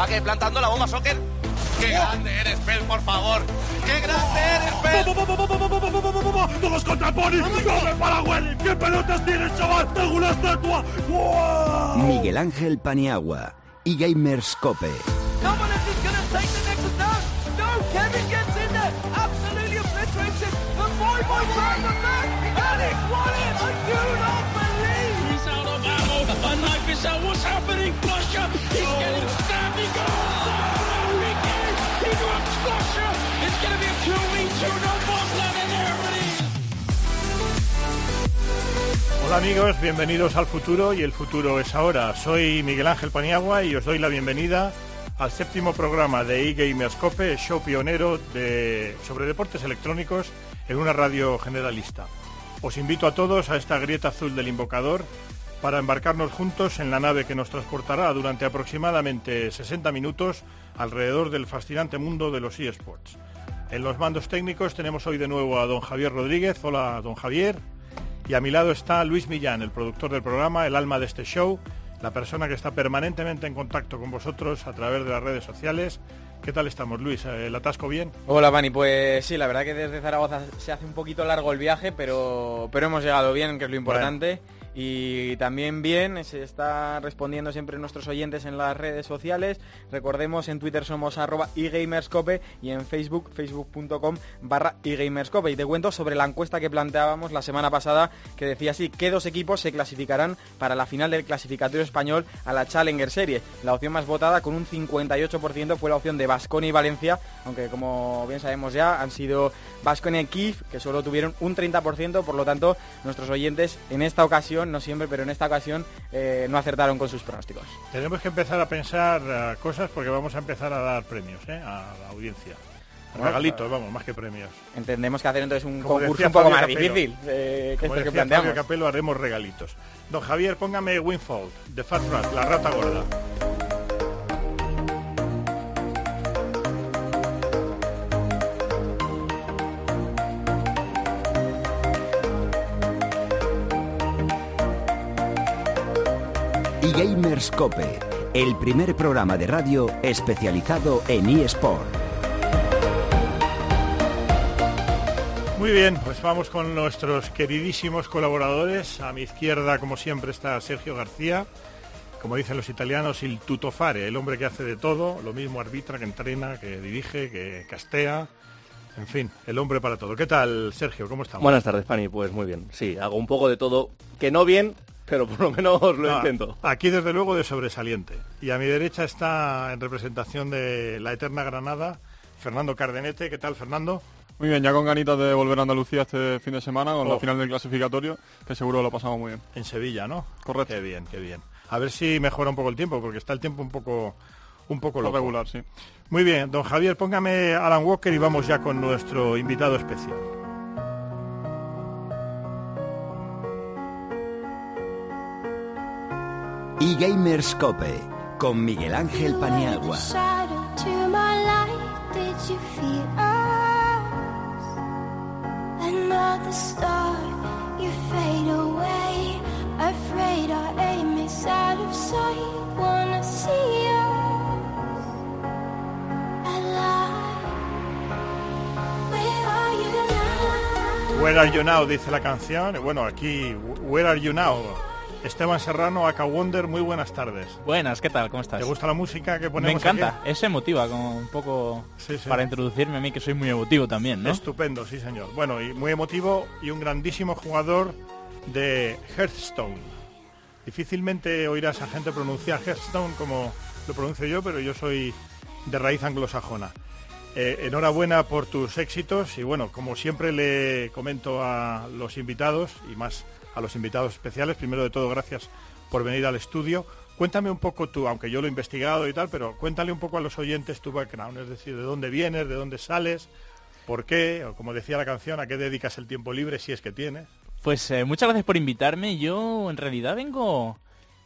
Va que plantando la bomba soccer. ¡Qué grande eres, Pel, por favor! ¡Qué grande eres, Pel! ¡Todos contra Pony! ¡Come para Willy! ¿Qué pelotas tienes, chaval? ¡Tengo una estatua! ¡Wow! Miguel Ángel Paniagua y Gamers Cope. Someone is just gonna take Hola amigos, bienvenidos al futuro y el futuro es ahora. Soy Miguel Ángel Paniagua y os doy la bienvenida al séptimo programa de eGamerscope, show pionero de, sobre deportes electrónicos en una radio generalista. Os invito a todos a esta grieta azul del invocador para embarcarnos juntos en la nave que nos transportará durante aproximadamente 60 minutos alrededor del fascinante mundo de los eSports. En los mandos técnicos tenemos hoy de nuevo a don Javier Rodríguez. Hola, don Javier. Y a mi lado está Luis Millán, el productor del programa, el alma de este show, la persona que está permanentemente en contacto con vosotros a través de las redes sociales. ¿Qué tal estamos, Luis? ¿El atasco bien? Hola, Vani. Pues sí, la verdad que desde Zaragoza se hace un poquito largo el viaje, pero, pero hemos llegado bien, que es lo importante. Y también bien, se está respondiendo siempre nuestros oyentes en las redes sociales. Recordemos, en Twitter somos arroba eGamerscope y en Facebook, facebook.com barra eGamerscope. Y te cuento sobre la encuesta que planteábamos la semana pasada, que decía así, ¿qué dos equipos se clasificarán para la final del clasificatorio español a la Challenger Series? La opción más votada, con un 58%, fue la opción de Basconia y Valencia, aunque como bien sabemos ya, han sido Basconia y Kiev, que solo tuvieron un 30%, por lo tanto, nuestros oyentes en esta ocasión no siempre, pero en esta ocasión eh, no acertaron con sus pronósticos. Tenemos que empezar a pensar uh, cosas porque vamos a empezar a dar premios ¿eh? a la audiencia. Bueno, Regalitos, vamos, más que premios. Entendemos que hacer entonces un Como concurso un poco Fabio más Capello. difícil eh, que Como este que decía planteamos. Fabio Capello, haremos regalitos. Don Javier, póngame Winfold, de Fat Rat, la rata gorda. Y Gamers Cope, el primer programa de radio especializado en eSport. Muy bien, pues vamos con nuestros queridísimos colaboradores. A mi izquierda, como siempre, está Sergio García. Como dicen los italianos, el tutofare, el hombre que hace de todo, lo mismo arbitra, que entrena, que dirige, que castea. En fin, el hombre para todo. ¿Qué tal, Sergio? ¿Cómo estamos? Buenas tardes, Pani. Pues muy bien. Sí, hago un poco de todo, que no bien, pero por lo menos lo Ah, intento. Aquí, desde luego, de sobresaliente. Y a mi derecha está, en representación de la Eterna Granada, Fernando Cardenete. ¿Qué tal, Fernando? Muy bien, ya con ganitas de volver a Andalucía este fin de semana con Oh. la final del clasificatorio, que seguro lo pasamos muy bien. En Sevilla, ¿no? Correcto. Qué bien, qué bien. A ver si mejora un poco el tiempo, porque está el tiempo un poco, un poco loco. regular, sí. Muy bien, don Javier, póngame Alan Walker y vamos ya con nuestro invitado especial. Of sight. Wanna see us alive? Where are you now? Where are you now? Dice la canción. Y Bueno, aquí, Where are you now? Esteban Serrano, Aka Wonder, muy buenas tardes. Buenas, ¿qué tal? ¿Cómo estás? ¿Te gusta la música que Me ponemos encanta, aquí? es emotiva, como un poco Sí, sí. para introducirme a mí, que soy muy emotivo también, ¿no? Estupendo, sí señor. Bueno, y muy emotivo y un grandísimo jugador de Hearthstone. Difícilmente oirás a gente pronunciar Hearthstone como lo pronuncio yo, pero yo soy de raíz anglosajona. Eh, enhorabuena por tus éxitos y bueno, como siempre le comento a los invitados y más a los invitados especiales, primero de todo gracias por venir al estudio. Cuéntame un poco tú, aunque yo lo he investigado y tal, pero cuéntale un poco a los oyentes tu background, es decir, de dónde vienes, de dónde sales, por qué, o como decía la canción, a qué dedicas el tiempo libre si es que tienes. Pues eh, muchas gracias por invitarme. Yo en realidad vengo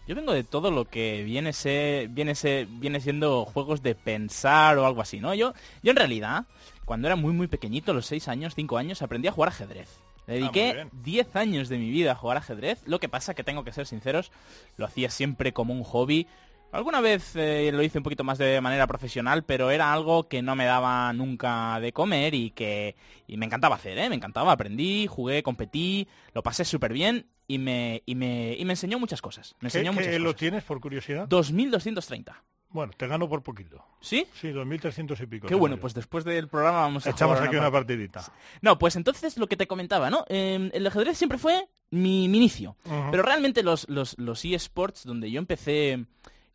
yo vengo de todo lo que viene se, viene se, viene siendo juegos de pensar o algo así, ¿no? Yo yo en realidad cuando era muy muy pequeñito, los 6 años, 5 años, aprendí a jugar ajedrez. Ah, dediqué bien. 10 años de mi vida a jugar ajedrez. Lo que pasa que tengo que ser sinceros, lo hacía siempre como un hobby. Alguna vez eh, lo hice un poquito más de manera profesional, pero era algo que no me daba nunca de comer y que y me encantaba hacer, ¿eh? Me encantaba, aprendí, jugué, competí, lo pasé súper bien y me, y, me, y me enseñó muchas cosas. Me ¿Qué, enseñó muchas qué lo cosas. tienes, por curiosidad? 2230. Bueno, te gano por poquito. ¿Sí? Sí, 2.300 y pico. Qué bueno, yo. pues después del programa vamos a Echamos jugar aquí una part- partidita. No, pues entonces lo que te comentaba, ¿no? Eh, el ajedrez siempre fue mi, mi inicio. Pero realmente los, los, los eSports, donde yo empecé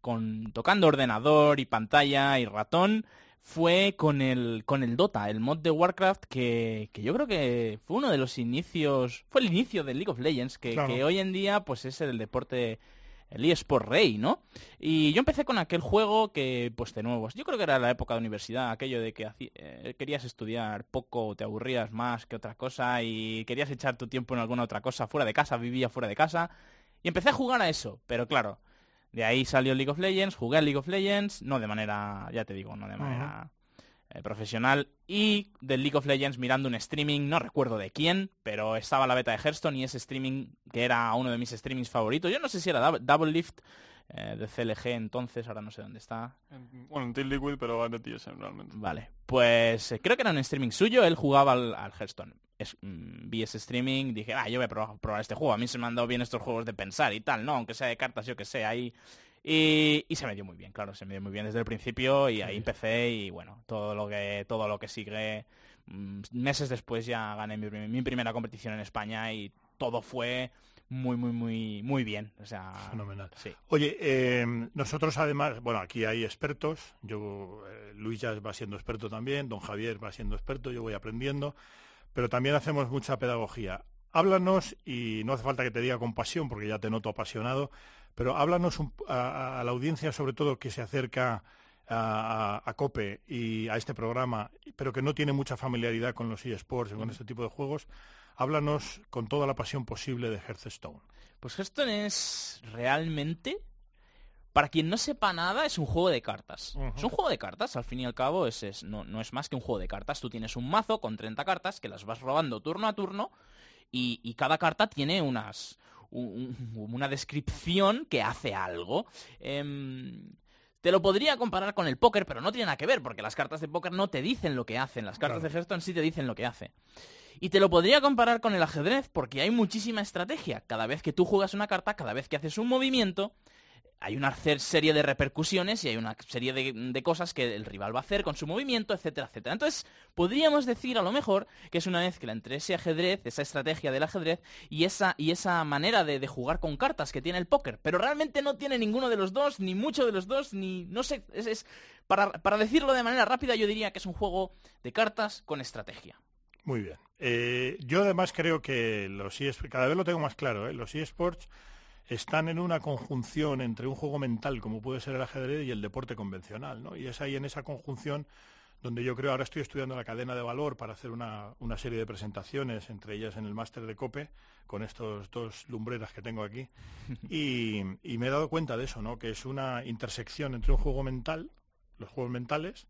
con tocando ordenador y pantalla y ratón, fue con el, con el Dota, el mod de Warcraft, que, que yo creo que fue uno de los inicios, fue el inicio del League of Legends, que, Claro. que hoy en día pues es el deporte, el eSport rey, ¿no? Y yo empecé con aquel juego que, pues de nuevo, yo creo que era la época de universidad, aquello de que eh, querías estudiar poco, te aburrías más que otra cosa y querías echar tu tiempo en alguna otra cosa fuera de casa, vivía fuera de casa. Y empecé a jugar a eso, pero claro, de ahí salió League of Legends, jugué a League of Legends, no de manera, ya te digo, no de manera eh, profesional, y del League of Legends mirando un streaming, no recuerdo de quién, pero estaba la beta de Hearthstone y ese streaming que era uno de mis streamings favoritos, yo no sé si era Dou- Double Lift eh, de CLG entonces, ahora no sé dónde está. En- bueno, en Team Liquid, pero de TSM realmente. Vale, pues eh, creo que era un streaming suyo, él jugaba al, al Hearthstone. Es- mm, vi ese streaming, dije, ah, yo voy a probar, probar este juego, a mí se me han dado bien estos juegos de pensar y tal, ¿no? Aunque sea de cartas, yo que sé, ahí... Y, y se me dio muy bien, claro, se me dio muy bien desde el principio y ahí empecé y bueno, todo lo que, todo lo que sigue, mm, meses después ya gané mi, prim- mi primera competición en España y todo fue muy, muy, muy, muy bien. O sea, Fenomenal. Sí. Oye, eh, nosotros además, bueno, aquí hay expertos. Yo, eh, Luis ya va siendo experto también, don Javier va siendo experto, yo voy aprendiendo, pero también hacemos mucha pedagogía. Háblanos, y no hace falta que te diga con pasión, porque ya te noto apasionado, pero háblanos un- a, a la audiencia, sobre todo que se acerca a, COPE y a este programa, pero que no tiene mucha familiaridad con los eSports y con este tipo de juegos. Háblanos con toda la pasión posible de Hearthstone. Pues Hearthstone es realmente, para quien no sepa nada, es un juego de cartas. Es un juego de cartas, al fin y al cabo, es, es- no, no es más que un juego de cartas. Tú tienes un mazo con 30 cartas que las vas robando turno a turno y, y cada carta tiene unas un- un- una descripción que hace algo. Em, te lo podría comparar con el póker, pero no tiene nada que ver, porque las cartas de póker no te dicen lo que hacen. Las cartas Claro. de Hearthstone sí te dicen lo que hace. Y te lo podría comparar con el ajedrez porque hay muchísima estrategia. Cada vez que tú juegas una carta, cada vez que haces un movimiento, hay una serie de repercusiones y hay una serie de, cosas que el rival va a hacer con su movimiento, etcétera, etcétera. Entonces, podríamos decir a lo mejor que es una mezcla entre ese ajedrez, esa estrategia del ajedrez y esa, y esa manera de, de jugar con cartas que tiene el póker. Pero realmente no tiene ninguno de los dos, ni mucho de los dos, ni... no sé, es, es- para, para decirlo de manera rápida yo diría que es un juego de cartas con estrategia. Muy bien. Eh, yo además creo que los eSports, cada vez lo tengo más claro, ¿eh? los eSports están en una conjunción entre un juego mental como puede ser el ajedrez y el deporte convencional, ¿no? Y es ahí en esa conjunción donde yo creo, ahora estoy estudiando la cadena de valor para hacer una, una serie de presentaciones, entre ellas en el máster de COPE, con estos dos lumbreras que tengo aquí, y, y me he dado cuenta de eso, ¿no? Que es una intersección entre un juego mental, los juegos mentales,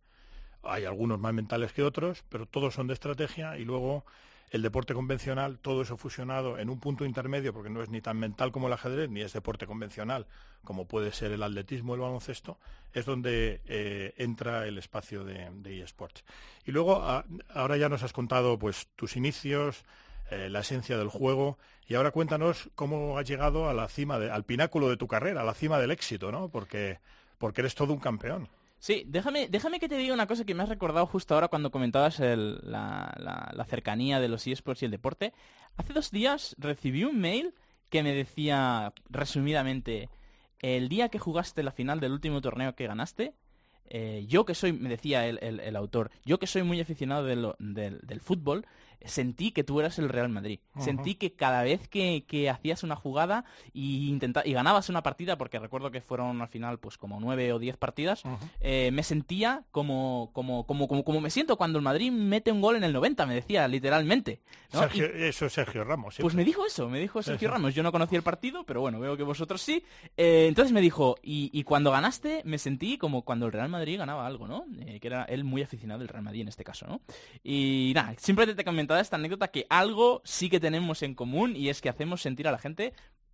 hay algunos más mentales que otros, pero todos son de estrategia y luego el deporte convencional, todo eso fusionado en un punto intermedio, porque no es ni tan mental como el ajedrez, ni es deporte convencional como puede ser el atletismo el baloncesto, es donde eh, entra el espacio de, de eSports. Y luego, ahora ya nos has contado pues tus inicios, eh, la esencia del juego, y ahora cuéntanos cómo has llegado a la cima, de- al pináculo de tu carrera, a la cima del éxito, ¿no? Porque, porque eres todo un campeón. Sí, déjame, déjame que te diga una cosa que me has recordado justo ahora cuando comentabas el- la, la- cercanía de los eSports y el deporte. Hace dos días recibí un mail que me decía, resumidamente, el día que jugaste la final del último torneo que ganaste, eh, yo que soy, me decía el, el- autor, yo que soy muy aficionado de del, del fútbol, sentí que tú eras el Real Madrid. Sentí que cada vez que, que hacías una jugada y, intenta- y ganabas una partida, porque recuerdo que fueron al final pues como nueve o diez partidas, eh, me sentía como, como, como, como, como me siento cuando el Madrid mete un gol en el 90, me decía literalmente. ¿no? Sergio- Y- eso es Sergio Ramos. pues me dijo eso, me dijo Sergio. Ramos. Yo no conocía el partido, pero bueno, veo que vosotros sí. Eh, entonces me dijo, y, y cuando ganaste me sentí como cuando el Real Madrid ganaba algo, ¿no? Eh, que era él muy aficionado del Real Madrid en este caso, ¿no? Y nada, siempre te esta anécdota que algo sí que tenemos en común y es que hacemos sentir a la gente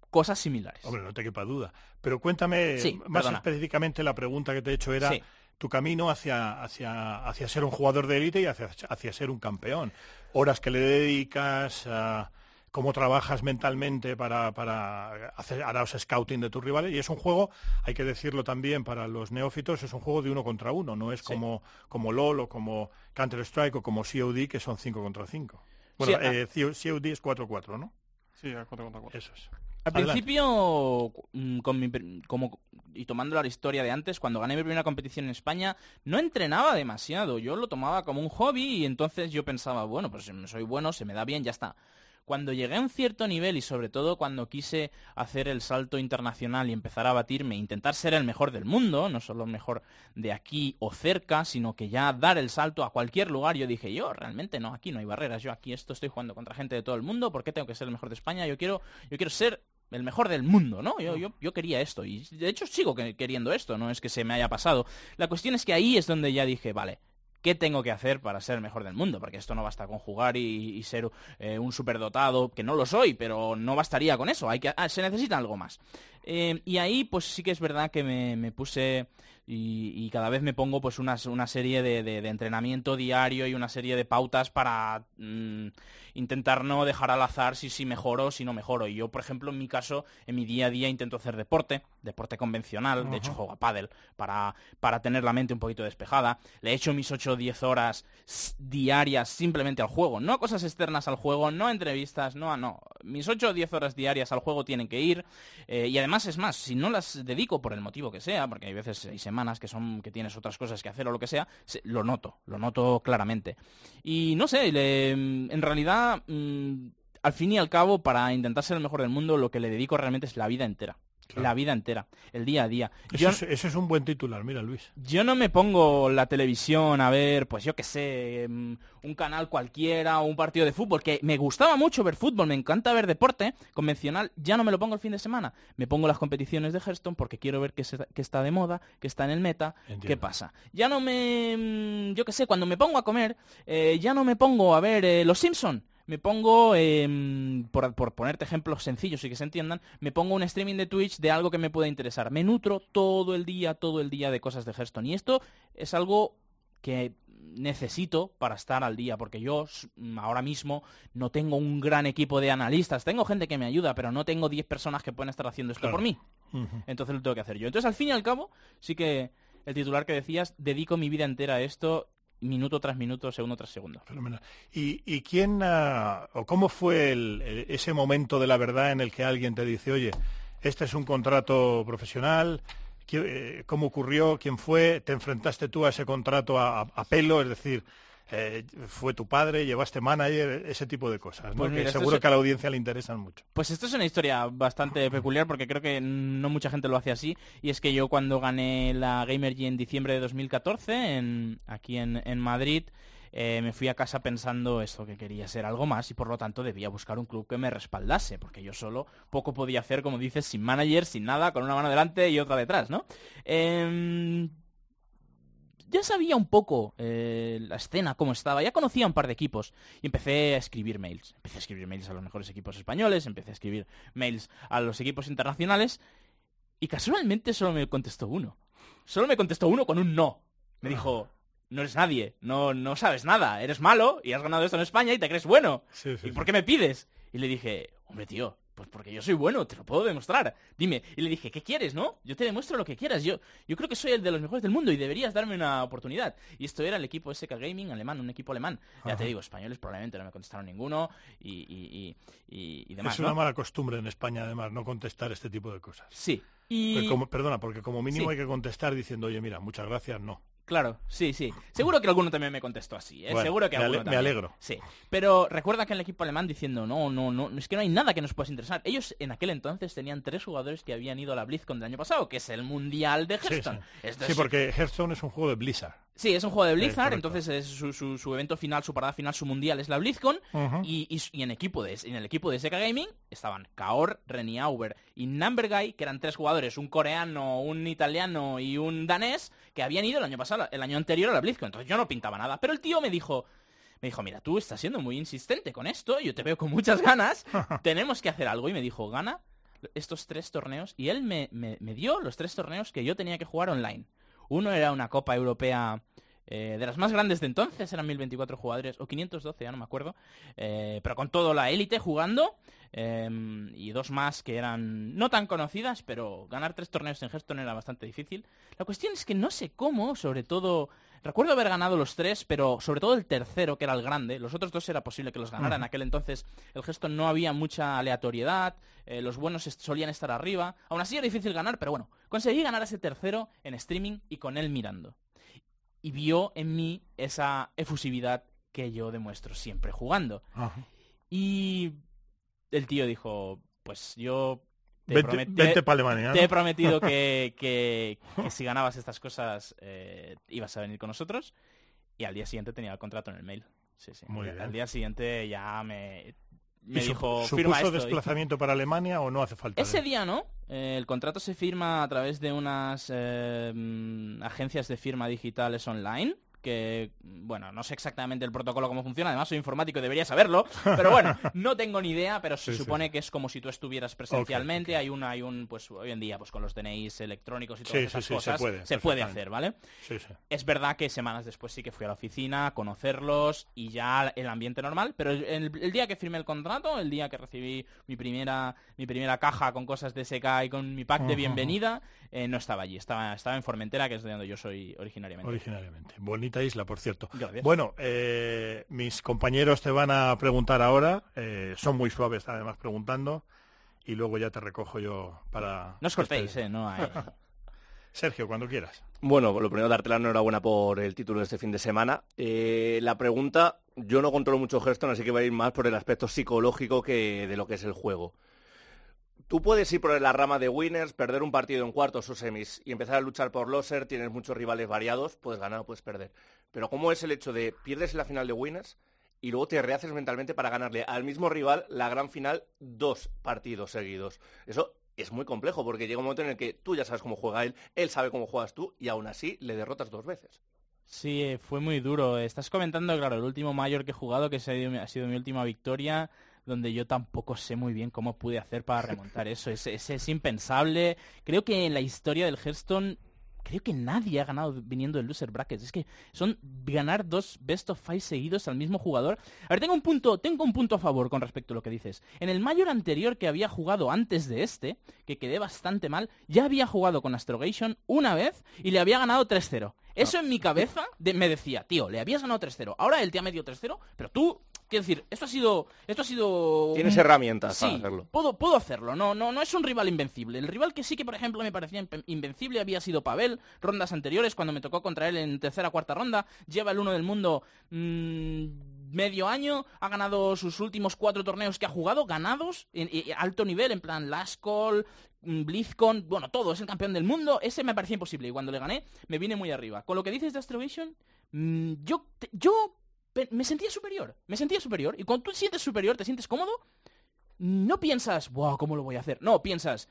cosas similares. Hombre, no te quepa duda. Pero cuéntame Sí, más perdona. específicamente la pregunta que te he hecho era Sí. tu camino hacia, hacia, hacia ser un jugador de élite y hacia, hacia ser un campeón. Horas que le dedicas, ah, cómo trabajas mentalmente para, para hacer harás scouting de tus rivales. Y es un juego, hay que decirlo también para los neófitos, es un juego de uno contra uno, no es como, como LOL o como Counter-Strike o como COD, que son 5 contra 5. Bueno, Sí, eh, COD es 4-4, ¿no? Sí, a 4 contra 4. Eso es. Al Adelante. principio, mm, con mi como, y tomando la historia de antes, cuando gané mi primera competición en España, no entrenaba demasiado. Yo lo tomaba como un hobby y entonces yo pensaba, bueno, pues soy bueno, se me da bien, ya está. Cuando llegué a un cierto nivel y sobre todo cuando quise hacer el salto internacional y empezar a batirme, intentar ser el mejor del mundo, no solo el mejor de aquí o cerca, sino que ya dar el salto a cualquier lugar, yo dije, yo realmente no, aquí no hay barreras, yo aquí esto estoy jugando contra gente de todo el mundo, ¿por qué tengo que ser el mejor de España? Yo quiero, yo quiero ser el mejor del mundo, ¿no? Yo, yo, yo quería esto y de hecho sigo que- queriendo esto, no es que se me haya pasado. La cuestión es que ahí es donde ya dije, vale, ¿qué tengo que hacer para ser el mejor del mundo? Porque esto no basta con jugar y, ser eh, un superdotado, que no lo soy, pero no bastaría con eso, hay que, ah, se necesita algo más. Eh, y ahí pues sí que es verdad que me puse y, y cada vez me pongo pues una, una serie de, de- de entrenamiento diario y una serie de pautas para mm, intentar no dejar al azar si, si mejoro o si no mejoro. Y yo, por ejemplo, en mi caso, en mi día a día intento hacer deporte, deporte convencional, de hecho juego a pádel para, para tener la mente un poquito despejada. Le echo mis 8 o 10 horas diarias simplemente al juego, no a cosas externas al juego, no a entrevistas, no a no. Mis 8 o 10 horas diarias al juego tienen que ir. eh, y además es más, si no las dedico por el motivo que sea, porque hay veces hay semanas que son que tienes otras cosas que hacer o lo que sea, se- lo noto, lo noto claramente. Y no sé, en realidad, mm, al fin y al cabo, para intentar ser el mejor del mundo, lo que le dedico realmente es la vida entera. La vida entera, el día a día. Eso, Yo- es, eso es un buen titular, mira Luis. yo no me pongo la televisión a ver, pues yo qué sé, mm, un canal cualquiera o un partido de fútbol, que me gustaba mucho ver fútbol, me encanta ver deporte convencional, ya no me lo pongo el fin de semana. Me pongo las competiciones de Hearthstone porque quiero ver qué, está de moda, qué está en el meta, qué pasa. Ya no me... mm, yo qué sé, cuando me pongo a comer, eh, ya no me pongo a ver eh, Los Simpson. Me pongo, eh, por, por ponerte ejemplos sencillos y que se entiendan, me pongo un streaming de Twitch de algo que me pueda interesar. Me nutro todo el día, todo el día de cosas de Hearthstone. Y esto es algo que necesito para estar al día, porque yo mm, ahora mismo no tengo un gran equipo de analistas. Tengo gente que me ayuda, pero no tengo 10 personas que pueden estar haciendo esto Claro. por mí. Entonces lo tengo que hacer yo. Entonces, al fin y al cabo, sí que el titular que decías, dedico mi vida entera a esto, minuto tras minuto, segundo tras segundo. ¿Y, y quién ah, o cómo fue el- ese momento de la verdad en el que alguien te dice, oye, este es un contrato profesional? ¿Qui- eh, ¿Cómo ocurrió? ¿Quién fue? ¿Te enfrentaste tú a ese contrato a pelo? Es decir, eh, ¿fue tu padre? ¿Llevaste manager? Ese tipo de cosas, ¿no? Pues que mira, seguro es- que a la audiencia le interesan mucho. Pues esto es una historia bastante peculiar porque creo que no mucha gente lo hace así. Y es que yo cuando gané la Gamergy en diciembre de 2014, en, aquí en, en Madrid, eh, me fui a casa pensando esto, que quería ser algo más y por lo tanto debía buscar un club que me respaldase, porque yo solo poco podía hacer, como dices, sin manager, sin nada, con una mano delante y otra detrás, ¿no? Em, ya sabía un poco eh, la escena, cómo estaba, ya conocía un par de equipos y empecé a escribir mails. Empecé a escribir mails a los mejores equipos españoles, empecé a escribir mails a los equipos internacionales y casualmente solo me contestó uno. Solo me contestó uno con un no. Me dijo, no eres nadie, no, no sabes nada, eres malo y has ganado esto en España y te crees bueno. Sí, sí, ¿Y por qué me pides? Y le dije, hombre tío, pues porque yo soy bueno, te lo puedo demostrar. Dime. Y le dije, ¿qué quieres, no? Yo te demuestro lo que quieras. Yo, yo creo que soy el de los mejores del mundo y deberías darme una oportunidad. Y esto era el equipo SK Gaming alemán, un equipo alemán. Ya te digo, españoles probablemente no me contestaron ninguno y, y, y, demás, es una ¿no? mala costumbre en España, además, no contestar este tipo de cosas. Sí. Y... Porque como- perdona, porque como mínimo Sí. hay que contestar diciendo, oye, mira, muchas gracias, no. Claro, sí, sí. Seguro que alguno también me contestó así, ¿eh? Bueno, Seguro que me alguno ale- me también. alegro. Sí. Pero recuerda que en el equipo alemán diciendo, no, no, no, es que no hay nada que nos pueda interesar. Ellos en aquel entonces tenían tres jugadores que habían ido a la BlizzCon del año pasado, que es el Mundial de Hearthstone. sí. Porque Hearthstone es un juego de Blizzard. Sí, es un juego de Blizzard, entonces es su, su- su evento final, su parada final, su mundial es la BlizzCon. Y, y- y en, equipo de, en el equipo de SK Gaming estaban Kaor, Reni Auber y Number Guy, que eran tres jugadores, un coreano, un italiano y un danés, que habían ido el año pasado, el año anterior a la BlizzCon. Entonces yo no pintaba nada. Pero el tío me dijo, me dijo, mira, tú estás siendo muy insistente con esto, yo te veo con muchas ganas, tenemos que hacer algo. Y me dijo, gana estos tres torneos y él me, me- me dio los tres torneos que yo tenía que jugar online. Uno era una Copa Europea eh, de las más grandes de entonces, eran 1024 jugadores, o 512, ya no me acuerdo, eh, pero con toda la élite jugando, eh, y dos más que eran no tan conocidas, pero ganar tres torneos en Hearthstone era bastante difícil. La cuestión es que no sé cómo, sobre todo, recuerdo haber ganado los tres, pero sobre todo el tercero, que era el grande, los otros dos era posible que los ganara, en Ujú. aquel entonces el Hearthstone no había mucha aleatoriedad, eh, los buenos solían estar arriba, aún así era difícil ganar, pero bueno, conseguí ganar ese tercero en streaming y con él mirando y vio en mí esa efusividad que yo demuestro siempre jugando. Ajá. Y el tío dijo, pues yo te, Vente- promet- vente te- pa' Alemania, te ¿no? he prometido que, que- que si ganabas estas cosas eh, ibas a venir con nosotros. Y al día siguiente tenía el contrato en el mail. Sí, sí. Muy al bien. día siguiente ya me, me ¿Y su- dijo, ¿Supuso firma esto. Desplazamiento para Alemania o no hace falta? ese día no. Eh, el contrato se firma a través de unas eh, mm, agencias de firma digitales online. Que, bueno, no sé exactamente el protocolo cómo funciona. Además, soy informático y debería saberlo. Pero bueno, no tengo ni idea. Pero se Sí, sí. supone que es como si tú estuvieras presencialmente. Hay una, hay un, pues hoy en día, pues con los DNIs electrónicos y todas Sí, esas sí, se cosas, puede, hacer, ¿vale? Es verdad que semanas después sí que fui a la oficina a conocerlos y ya el ambiente normal, pero el, día que firmé el contrato, el día que recibí mi primera mi primera caja con cosas de SK y con mi pack de bienvenida, eh, no estaba allí, estaba, estaba en Formentera, que es de donde yo soy originariamente. Originariamente. Bonita isla, por cierto. Gracias. Bueno, eh, mis compañeros te van a preguntar ahora. eh, son muy suaves, además, preguntando. Y luego ya te recojo yo para... No os cortéis, eh, no hay... Sergio, cuando quieras. Bueno, lo primero, darte la enhorabuena por el título de este fin de semana. Eh, la pregunta, yo no controlo mucho Hearthstone, así que va a ir más por el aspecto psicológico que de lo que es el juego. Tú puedes ir por la rama de winners, perder un partido en cuartos o semis y empezar a luchar por loser, tienes muchos rivales variados, puedes ganar o puedes perder. Pero ¿cómo es el hecho de pierdes la final de winners y luego te rehaces mentalmente para ganarle al mismo rival la gran final dos partidos seguidos? Eso es muy complejo porque llega un momento en el que tú ya sabes cómo juega él, él sabe cómo juegas tú y aún así le derrotas dos veces. Sí, eh, fue muy duro. Estás comentando, claro, el último mayor que he jugado, que ha sido mi última victoria, donde yo tampoco sé muy bien cómo pude hacer para remontar eso. Es, es, es impensable. Creo que en la historia del Hearthstone, creo que nadie ha ganado viniendo del loser brackets. Es que son ganar dos best of five seguidos al mismo jugador. A ver, tengo un punto, tengo un punto a favor con respecto a lo que dices. En el mayor anterior que había jugado antes de este, que quedé bastante mal, ya había jugado con Astrogation una vez y le había ganado 3-0. Eso en mi cabeza de- me decía, tío, le habías ganado 3-0. Ahora él te ha metido 3-0, pero tú, quiero decir, esto ha sido, esto ha sido. Tienes herramientas sí, para hacerlo. Puedo, puedo hacerlo. No, no, no es un rival invencible. El rival que sí que, por ejemplo, me parecía invencible había sido Pavel. Rondas anteriores, cuando me tocó contra él en tercera cuarta ronda, lleva el uno del mundo. mm, medio año, ha ganado sus últimos cuatro torneos que ha jugado, ganados, en, en alto nivel, en plan Last Call, mm, BlizzCon, bueno, todo, es el campeón del mundo, ese me parecía imposible y cuando le gané me vine muy arriba. Con lo que dices de Astrogation, mm, yo, yo me sentía superior, me sentía superior y cuando tú te sientes superior, te sientes cómodo, no piensas, wow, ¿cómo lo voy a hacer? No, piensas,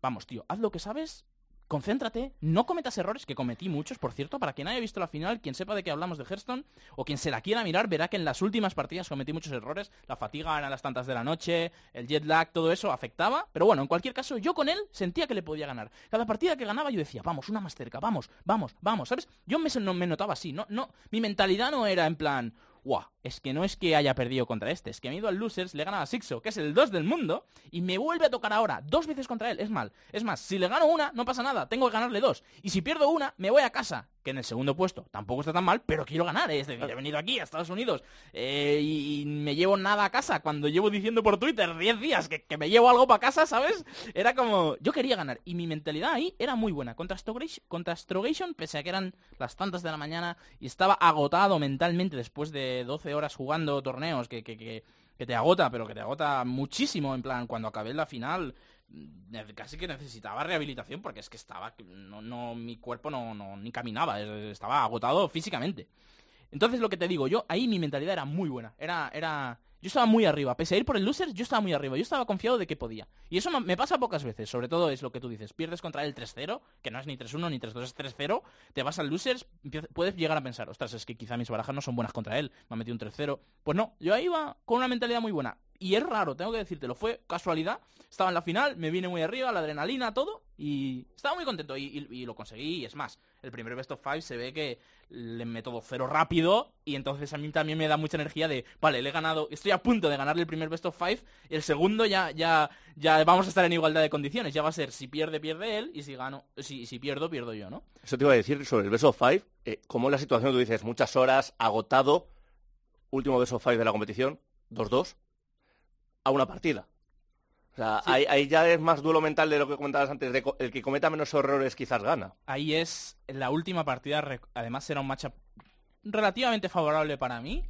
vamos, tío, haz lo que sabes, concéntrate, no cometas errores, que cometí muchos, por cierto, para quien haya visto la final, quien sepa de qué hablamos de Hearthstone, o quien se la quiera mirar, verá que en las últimas partidas cometí muchos errores, la fatiga eran las tantas de la noche, el jet lag, todo eso afectaba, pero bueno, en cualquier caso, yo con él sentía que le podía ganar. Cada partida que ganaba yo decía, vamos, una más cerca, vamos, vamos, vamos, ¿sabes? Yo me, no, me notaba así, no, no, mi mentalidad no era en plan, Guau, es que no es que haya perdido contra este, es que me he ido al Losers, le he ganado a Sixo, que es el 2 del mundo, y me vuelve a tocar ahora dos veces contra él. Es mal. Es más, si le gano una, no pasa nada, tengo que ganarle dos. Y si pierdo una, me voy a casa, que en el segundo puesto tampoco está tan mal, pero quiero ganar. Es decir, he venido aquí a Estados Unidos eh, y, me llevo nada a casa cuando llevo diciendo por Twitter 10 días que, que me llevo algo para casa, ¿sabes? Era como, yo quería ganar. Y mi mentalidad ahí era muy buena. Contra Astrogation, contra Astrogation, pese a que eran las tantas de la mañana y estaba agotado mentalmente después de 12 horas jugando torneos que, que, que, que te agota, pero que te agota muchísimo. En plan, cuando acabé la final, casi que necesitaba rehabilitación porque es que estaba, no, no, mi cuerpo no, no ni caminaba, estaba agotado físicamente. Entonces lo que te digo, yo ahí mi mentalidad era muy buena, era, era, yo estaba muy arriba, pese a ir por el loser, yo estaba muy arriba, yo estaba confiado de que podía. Y eso me pasa pocas veces, sobre todo es lo que tú dices, pierdes contra el 3-0, que no es ni 3-1 ni 3-2, es 3-0, te vas al losers, puedes llegar a pensar, ostras, es que quizá mis barajas no son buenas contra él, me ha metido un 3-0. Pues no, yo ahí iba con una mentalidad muy buena. Y es raro, tengo que decírtelo, fue casualidad, estaba en la final, me vine muy arriba, la adrenalina, todo, y estaba muy contento y, lo conseguí, y es más, el primer Best of Five se ve que le meto cero rápido, y entonces a mí también me da mucha energía de, vale, le he ganado, estoy a punto de ganarle el primer Best of Five, el segundo ya, ya, ya vamos a estar en igualdad de condiciones, ya va a ser si pierde, pierde él, y si gano, si, si pierdo, pierdo yo, ¿no? Eso te iba a decir sobre el Best of Five. Eh, ¿Cómo es la situación? Tú dices, muchas horas, agotado, último Best of Five de la competición, 2-2, a una partida. O sea, ahí, ahí ya es más duelo mental de lo que comentabas antes, de el que cometa menos errores quizás gana. Ahí es la última partida, además era un matchup relativamente favorable para mí,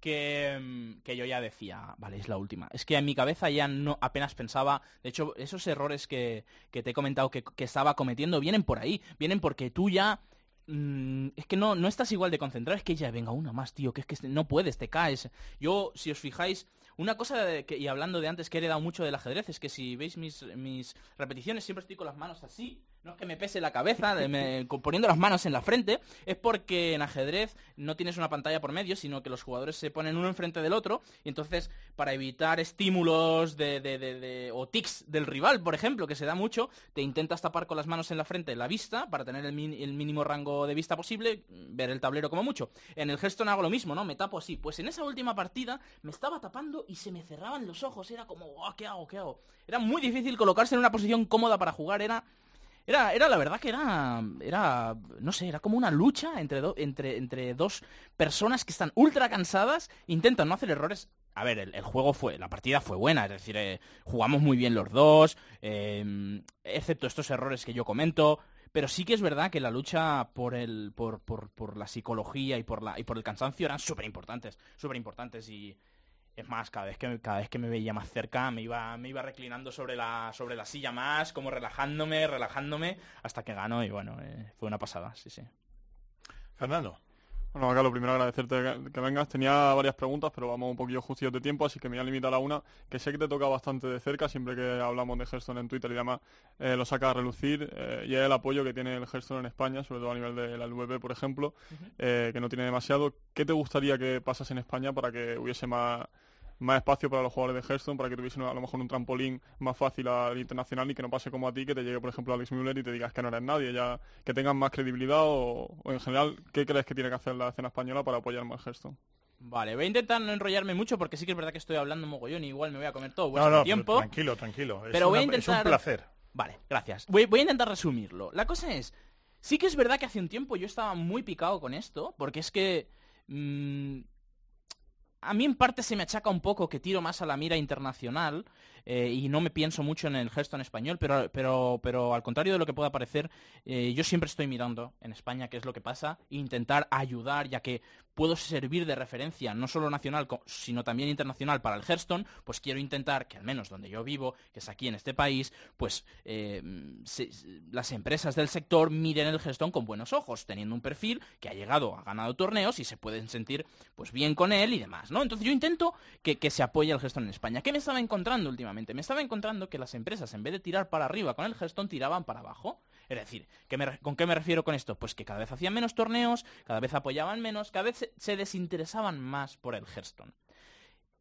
que, mm, que yo ya decía, vale, es la última. Es que en mi cabeza ya no apenas pensaba, de hecho, esos errores que, que te he comentado que, que estaba cometiendo vienen por ahí, vienen porque tú ya... mm, es que no, no estás igual de concentrado, es que ya venga una más, tío, que es que no puedes, te caes. Yo, si os fijáis, una cosa, y hablando de antes que he heredado mucho del ajedrez, es que si veis mis, mis repeticiones, siempre estoy con las manos así. No es que me pese la cabeza, me- poniendo las manos en la frente, es porque en ajedrez no tienes una pantalla por medio, sino que los jugadores se ponen uno enfrente del otro, y entonces, para evitar estímulos de, de- de- o tics del rival, por ejemplo, que se da mucho, te intentas tapar con las manos en la frente la vista, para tener el, mínimo rango de vista posible, ver el tablero como mucho. En el Hearthstone hago lo mismo, ¿no? Me tapo así. Pues en esa última partida me estaba tapando y se me cerraban los ojos, era como, "Guau, ¿qué hago? ¿Qué hago? Era muy difícil colocarse en una posición cómoda para jugar, era... Era, era la verdad que era, era, no sé, era como una lucha entre, do- entre, entre dos personas que están ultra cansadas, intentan no hacer errores. A ver, el, el juego fue, la partida fue buena, es decir, eh, jugamos muy bien los dos, eh, excepto estos errores que yo comento, pero sí que es verdad que la lucha por el, por, por, por la psicología y por la, y por el cansancio eran súper importantes, súper importantes y, es más, cada vez que cada vez que me veía más cerca me iba me iba reclinando sobre la sobre la silla más, como relajándome, relajándome hasta que ganó y bueno, eh, fue una pasada, sí, sí. Fernando. Bueno, acá lo primero agradecerte que, que vengas. Tenía varias preguntas, pero vamos un poquillo justillos de tiempo, así que me voy a limitar a una, que sé que te toca bastante de cerca, siempre que hablamos de Hearthstone en Twitter y demás, eh, lo saca a relucir, eh, y es el apoyo que tiene el Hearthstone en España, sobre todo a nivel de la LVP, por ejemplo, eh, que no tiene demasiado. ¿Qué te gustaría que pasase en España para que hubiese más, más espacio para los jugadores de Hearthstone, para que tuviesen a lo mejor un trampolín más fácil al internacional y que no pase como a ti, que te llegue, por ejemplo, Alex Müller y te digas que no eres nadie, ya que tengan más credibilidad o, o en general, ¿qué crees que tiene que hacer la escena española para apoyar más Hearthstone? Vale, voy a intentar no enrollarme mucho porque sí que es verdad que estoy hablando mogollón y igual me voy a comer todo No, vuestro no, tiempo. pero tranquilo, tranquilo. Es Pero voy a una- es intentar... un placer. Vale, gracias. Voy, voy a intentar resumirlo. La cosa es, sí que es verdad que hace un tiempo yo estaba muy picado con esto, porque es que... mm, a mí en parte se me achaca un poco que tiro más a la mira internacional eh, y no me pienso mucho en el gesto en español, pero, pero, pero al contrario de lo que pueda parecer, eh, yo siempre estoy mirando en España qué es lo que pasa e intentar ayudar, ya que puedo servir de referencia no solo nacional, sino también internacional para el Hearthstone, pues quiero intentar que al menos donde yo vivo, que es aquí en este país, pues eh, se- las empresas del sector miren el Hearthstone con buenos ojos, teniendo un perfil que ha llegado, ha ganado torneos y se pueden sentir pues bien con él y demás, ¿no? Entonces yo intento que, que se apoye el Hearthstone en España. ¿Qué me estaba encontrando últimamente? Me estaba encontrando que las empresas en vez de tirar para arriba con el Hearthstone tiraban para abajo. Es decir, ¿qué me re- ¿con qué me refiero con esto? Pues que cada vez hacían menos torneos, cada vez apoyaban menos, cada vez se, desinteresaban más por el Hearthstone.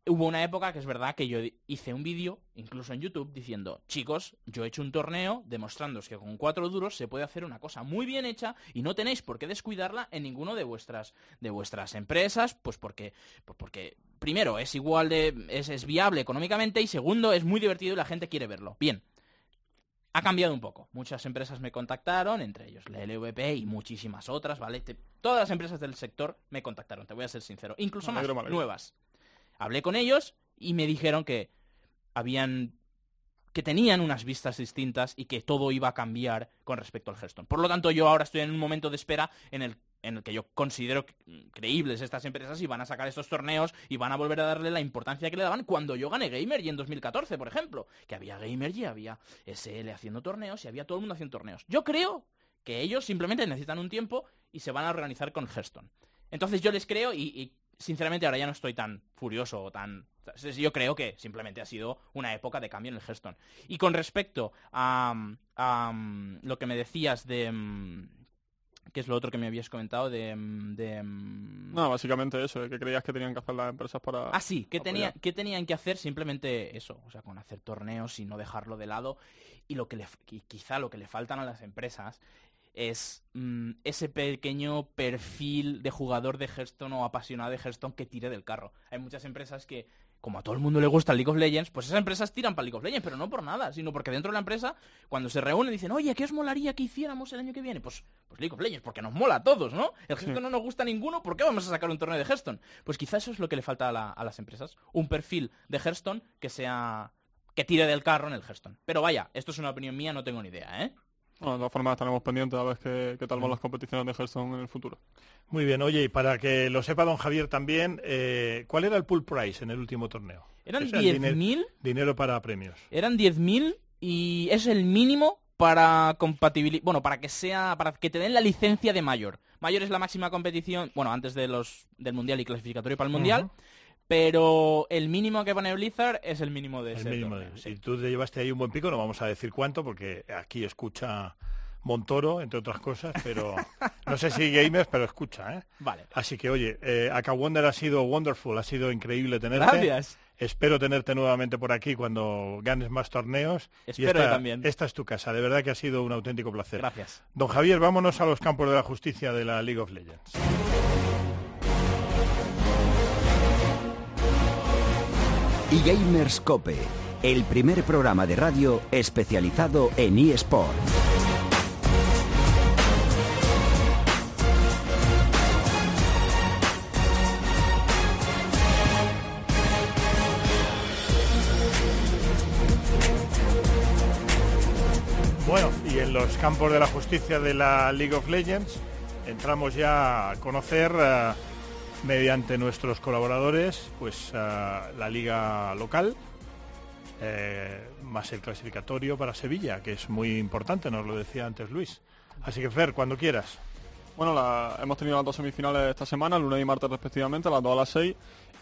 Hubo una época que es verdad que yo hice un vídeo, incluso en YouTube, diciendo, chicos, yo he hecho un torneo demostrándoos que con cuatro duros se puede hacer una cosa muy bien hecha y no tenéis por qué descuidarla en ninguno de vuestras, de vuestras empresas, pues porque, pues porque primero es igual de, es viable económicamente y segundo es muy divertido y la gente quiere verlo. Bien, ha cambiado un poco. Muchas empresas me contactaron, entre ellos la LVP y muchísimas otras, ¿vale? Te- todas las empresas del sector me contactaron, te voy a ser sincero. Incluso más, nuevas. Hablé con ellos y me dijeron que habían que tenían unas vistas distintas y que todo iba a cambiar con respecto al Hearthstone. Por lo tanto, yo ahora estoy en un momento de espera en el, en el que yo considero mm, creíbles estas empresas y van a sacar estos torneos y van a volver a darle la importancia que le daban cuando yo gané Gamer y en 2014, por ejemplo, que había Gamer y había SL haciendo torneos y había todo el mundo haciendo torneos. Yo creo que ellos simplemente necesitan un tiempo y se van a organizar con Hearthstone. Entonces yo les creo y, sinceramente ahora ya no estoy tan furioso o tan... Yo creo que simplemente ha sido una época de cambio en el Hearthstone. Y con respecto a, a, lo que me decías de... ¿Qué es lo otro que me habías comentado de... mm, de, mm, No, básicamente eso, que creías que tenían que hacer las empresas para... Ah, sí, ¿qué, apoyar. tenía, ¿qué tenían que hacer? Simplemente eso, o sea, con hacer torneos y no dejarlo de lado. Y lo que le, quizá lo que le faltan a las empresas es mm, ese pequeño perfil de jugador de Hearthstone o apasionado de Hearthstone que tire del carro. Hay muchas empresas que, como a todo el mundo le gusta el League of Legends, pues esas empresas tiran para League of Legends, pero no por nada, sino porque dentro de la empresa, cuando se reúnen, dicen, oye, ¿qué os molaría que hiciéramos el año que viene? Pues, pues League of Legends, porque nos mola a todos, ¿no? El Hearthstone no nos gusta a ninguno, ¿por qué vamos a sacar un torneo de Hearthstone? Pues quizás eso es lo que le falta a, la- a las empresas, un perfil de Hearthstone que sea que tire del carro en el Hearthstone. Pero vaya, esto es una opinión mía, no tengo ni idea, ¿eh? Bueno, de todas formas estaremos pendientes a ver qué, qué tal van las competiciones de Hearthstone en el futuro. Muy bien, oye, y para que lo sepa don Javier también, eh, ¿cuál era el pool price en el último torneo? Eran Ese era el diner- 10.000 Dinero para premios. Eran 10.000 y es el mínimo para compatibilidad, bueno, para que sea para que te den la licencia de mayor. Mayor es la máxima competición, bueno, antes de los del mundial y clasificatorio para el mundial. Pero el mínimo que pone Blizzard es el mínimo de El ese mínimo de-. Si tú te llevaste ahí un buen pico, no vamos a decir cuánto, porque aquí escucha Montoro, entre otras cosas, pero no sé si gamers, pero escucha, ¿eh? Vale. Así que, oye, eh, Aka Wonder ha sido wonderful, ha sido increíble tenerte. Gracias. Espero tenerte nuevamente por aquí cuando ganes más torneos. Y Espero esta, también. Esta es tu casa, de verdad que ha sido un auténtico placer. Gracias. Don Javier, vámonos a los campos de la justicia de la League of Legends. Y Gamers Cope, el primer programa de radio especializado en eSport. Bueno, y en los campos de la justicia de la League of Legends entramos ya a conocer eh, mediante nuestros colaboradores pues eh, la liga local eh, más el clasificatorio para Sevilla, que es muy importante, nos lo decía antes Luis. Así que Fer, cuando quieras. Bueno, la- hemos tenido las dos semifinales esta semana, lunes y martes respectivamente, las dos a las 6.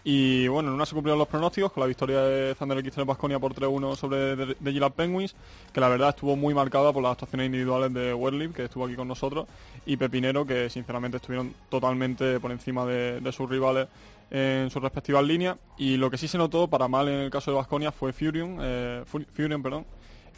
Y bueno, en una se cumplieron los pronósticos con la victoria de Thunder X3 Basconia por 3-1 sobre de, de Penguins, que la verdad estuvo muy marcada por las actuaciones individuales de Werlip, que estuvo aquí con nosotros, y Pepinero, que sinceramente estuvieron totalmente por encima de, sus rivales en sus respectivas líneas. Y lo que sí se notó, para mal en el caso de Basconia, fue Furion, eh, Fu- Furion, perdón,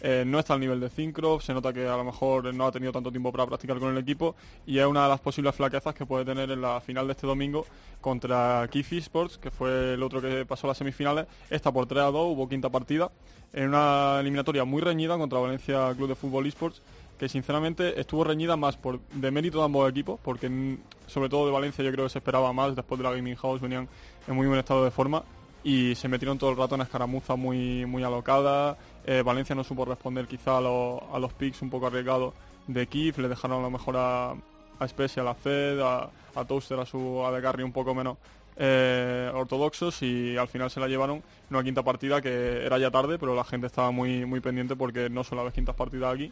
eh, no está al nivel de Syncroft, se nota que a lo mejor no ha tenido tanto tiempo para practicar con el equipo y es una de las posibles flaquezas que puede tener en la final de este domingo contra Keith Esports, que fue el otro que pasó a las semifinales. Esta por 3 a 2, hubo quinta partida, en una eliminatoria muy reñida contra Valencia Club de Fútbol Esports, que sinceramente estuvo reñida más por de mérito de ambos equipos, porque sobre todo de Valencia yo creo que se esperaba más después de la Gaming House, venían en muy buen estado de forma y se metieron todo el rato en escaramuza muy, muy alocada. Eh, Valencia no supo responder quizá a, los- picks un poco arriesgados de Kif, le dejaron a lo mejor a, a Special, a Fed, a, a Toaster, a su a de Carry un poco menos eh, ortodoxos y al final se la llevaron en una quinta partida que era ya tarde, pero la gente estaba muy, muy pendiente porque no suele haber quintas partidas aquí.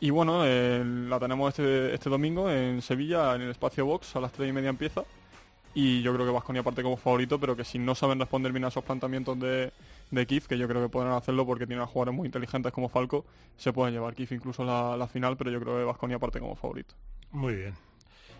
Y bueno, eh, la tenemos este, este domingo en Sevilla, en el espacio box, a las 3 y media empieza. Y yo creo que Vasconia parte como favorito, pero que si no saben responder bien a esos planteamientos de, de Kif, que yo creo que podrán hacerlo porque tienen a jugadores muy inteligentes como Falco, se pueden llevar Kif incluso la, la final, pero yo creo que Vasconia parte como favorito. Muy bien.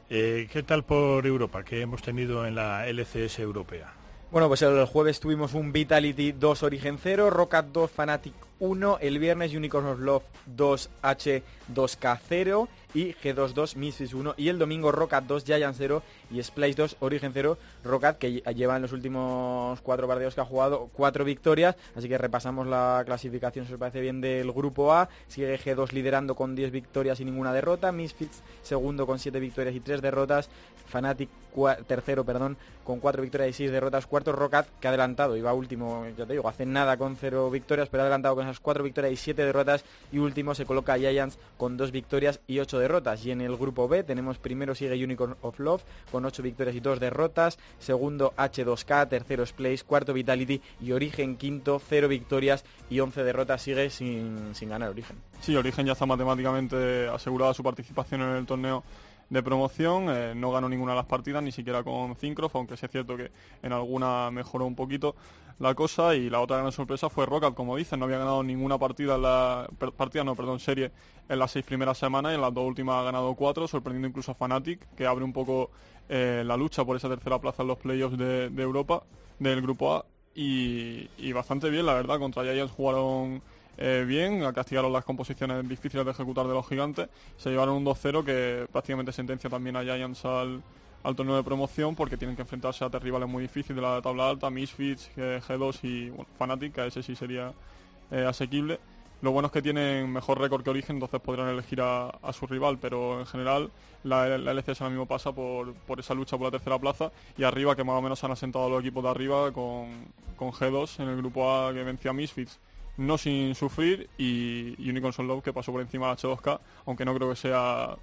Eh, ¿Qué tal por Europa? que hemos tenido en la LCS europea? Bueno, pues el jueves tuvimos un Vitality 2 Origen 0, Rocket 2 Fnatic 1, el viernes Unicorn of Love 2 H 2K 0 y G22 Misfits 1 y el domingo Rocket 2 Giant 0 y Splice 2 Origen 0 Rocket que lle- lleva en los últimos cuatro partidos que ha jugado cuatro victorias. Así que repasamos la clasificación si os parece bien del grupo A. Sigue G2 liderando con 10 victorias y ninguna derrota. Misfits segundo con 7 victorias y 3 derrotas. Fnatic tercero perdón con 4 victorias y 6 derrotas. Cuarto Rocket que ha adelantado iba último ya te digo hace nada con 0 victorias pero ha adelantado con esas 4 victorias y 7 derrotas y último se coloca Giants con 2 victorias y 8 derrotas. Y en el grupo B tenemos primero sigue Unicorn of Love con 8 victorias y 2 derrotas segundo H2K tercero Splace cuarto Vitality y Origen quinto 0 victorias y 11 derrotas sigue sin ganar Origen. Sí, Origen ya está matemáticamente asegurada su participación en el torneo de promoción, eh, no ganó ninguna de las partidas, ni siquiera con Syncroft, aunque sí es cierto que en alguna mejoró un poquito la cosa y la otra gran sorpresa fue Rocket, como dicen, no había ganado ninguna partida en la partida, no, perdón, serie en las seis primeras semanas y en las dos últimas ha ganado cuatro, sorprendiendo incluso a Fnatic, que abre un poco eh, la lucha por esa tercera plaza en los playoffs de, de Europa, del grupo A, y, y, bastante bien, la verdad, contra Giants jugaron eh, bien, castigaron las composiciones difíciles de ejecutar de los gigantes, se llevaron un 2-0 que prácticamente sentencia también a Giants al al torneo de promoción porque tienen que enfrentarse a rivales muy difíciles de la tabla alta, Misfits, G2 y bueno, Fnatic, que a ese sí sería eh, asequible. Lo bueno es que tienen mejor récord que Origen, entonces podrán elegir a, su rival, pero en general la, LCS ahora mismo pasa por, por, esa lucha por la tercera plaza y arriba que más o menos han asentado los equipos de arriba con, con G2 en el grupo A que venció a Misfits no sin sufrir y Unicorn Love que pasó por encima de H2K, aunque no creo que sea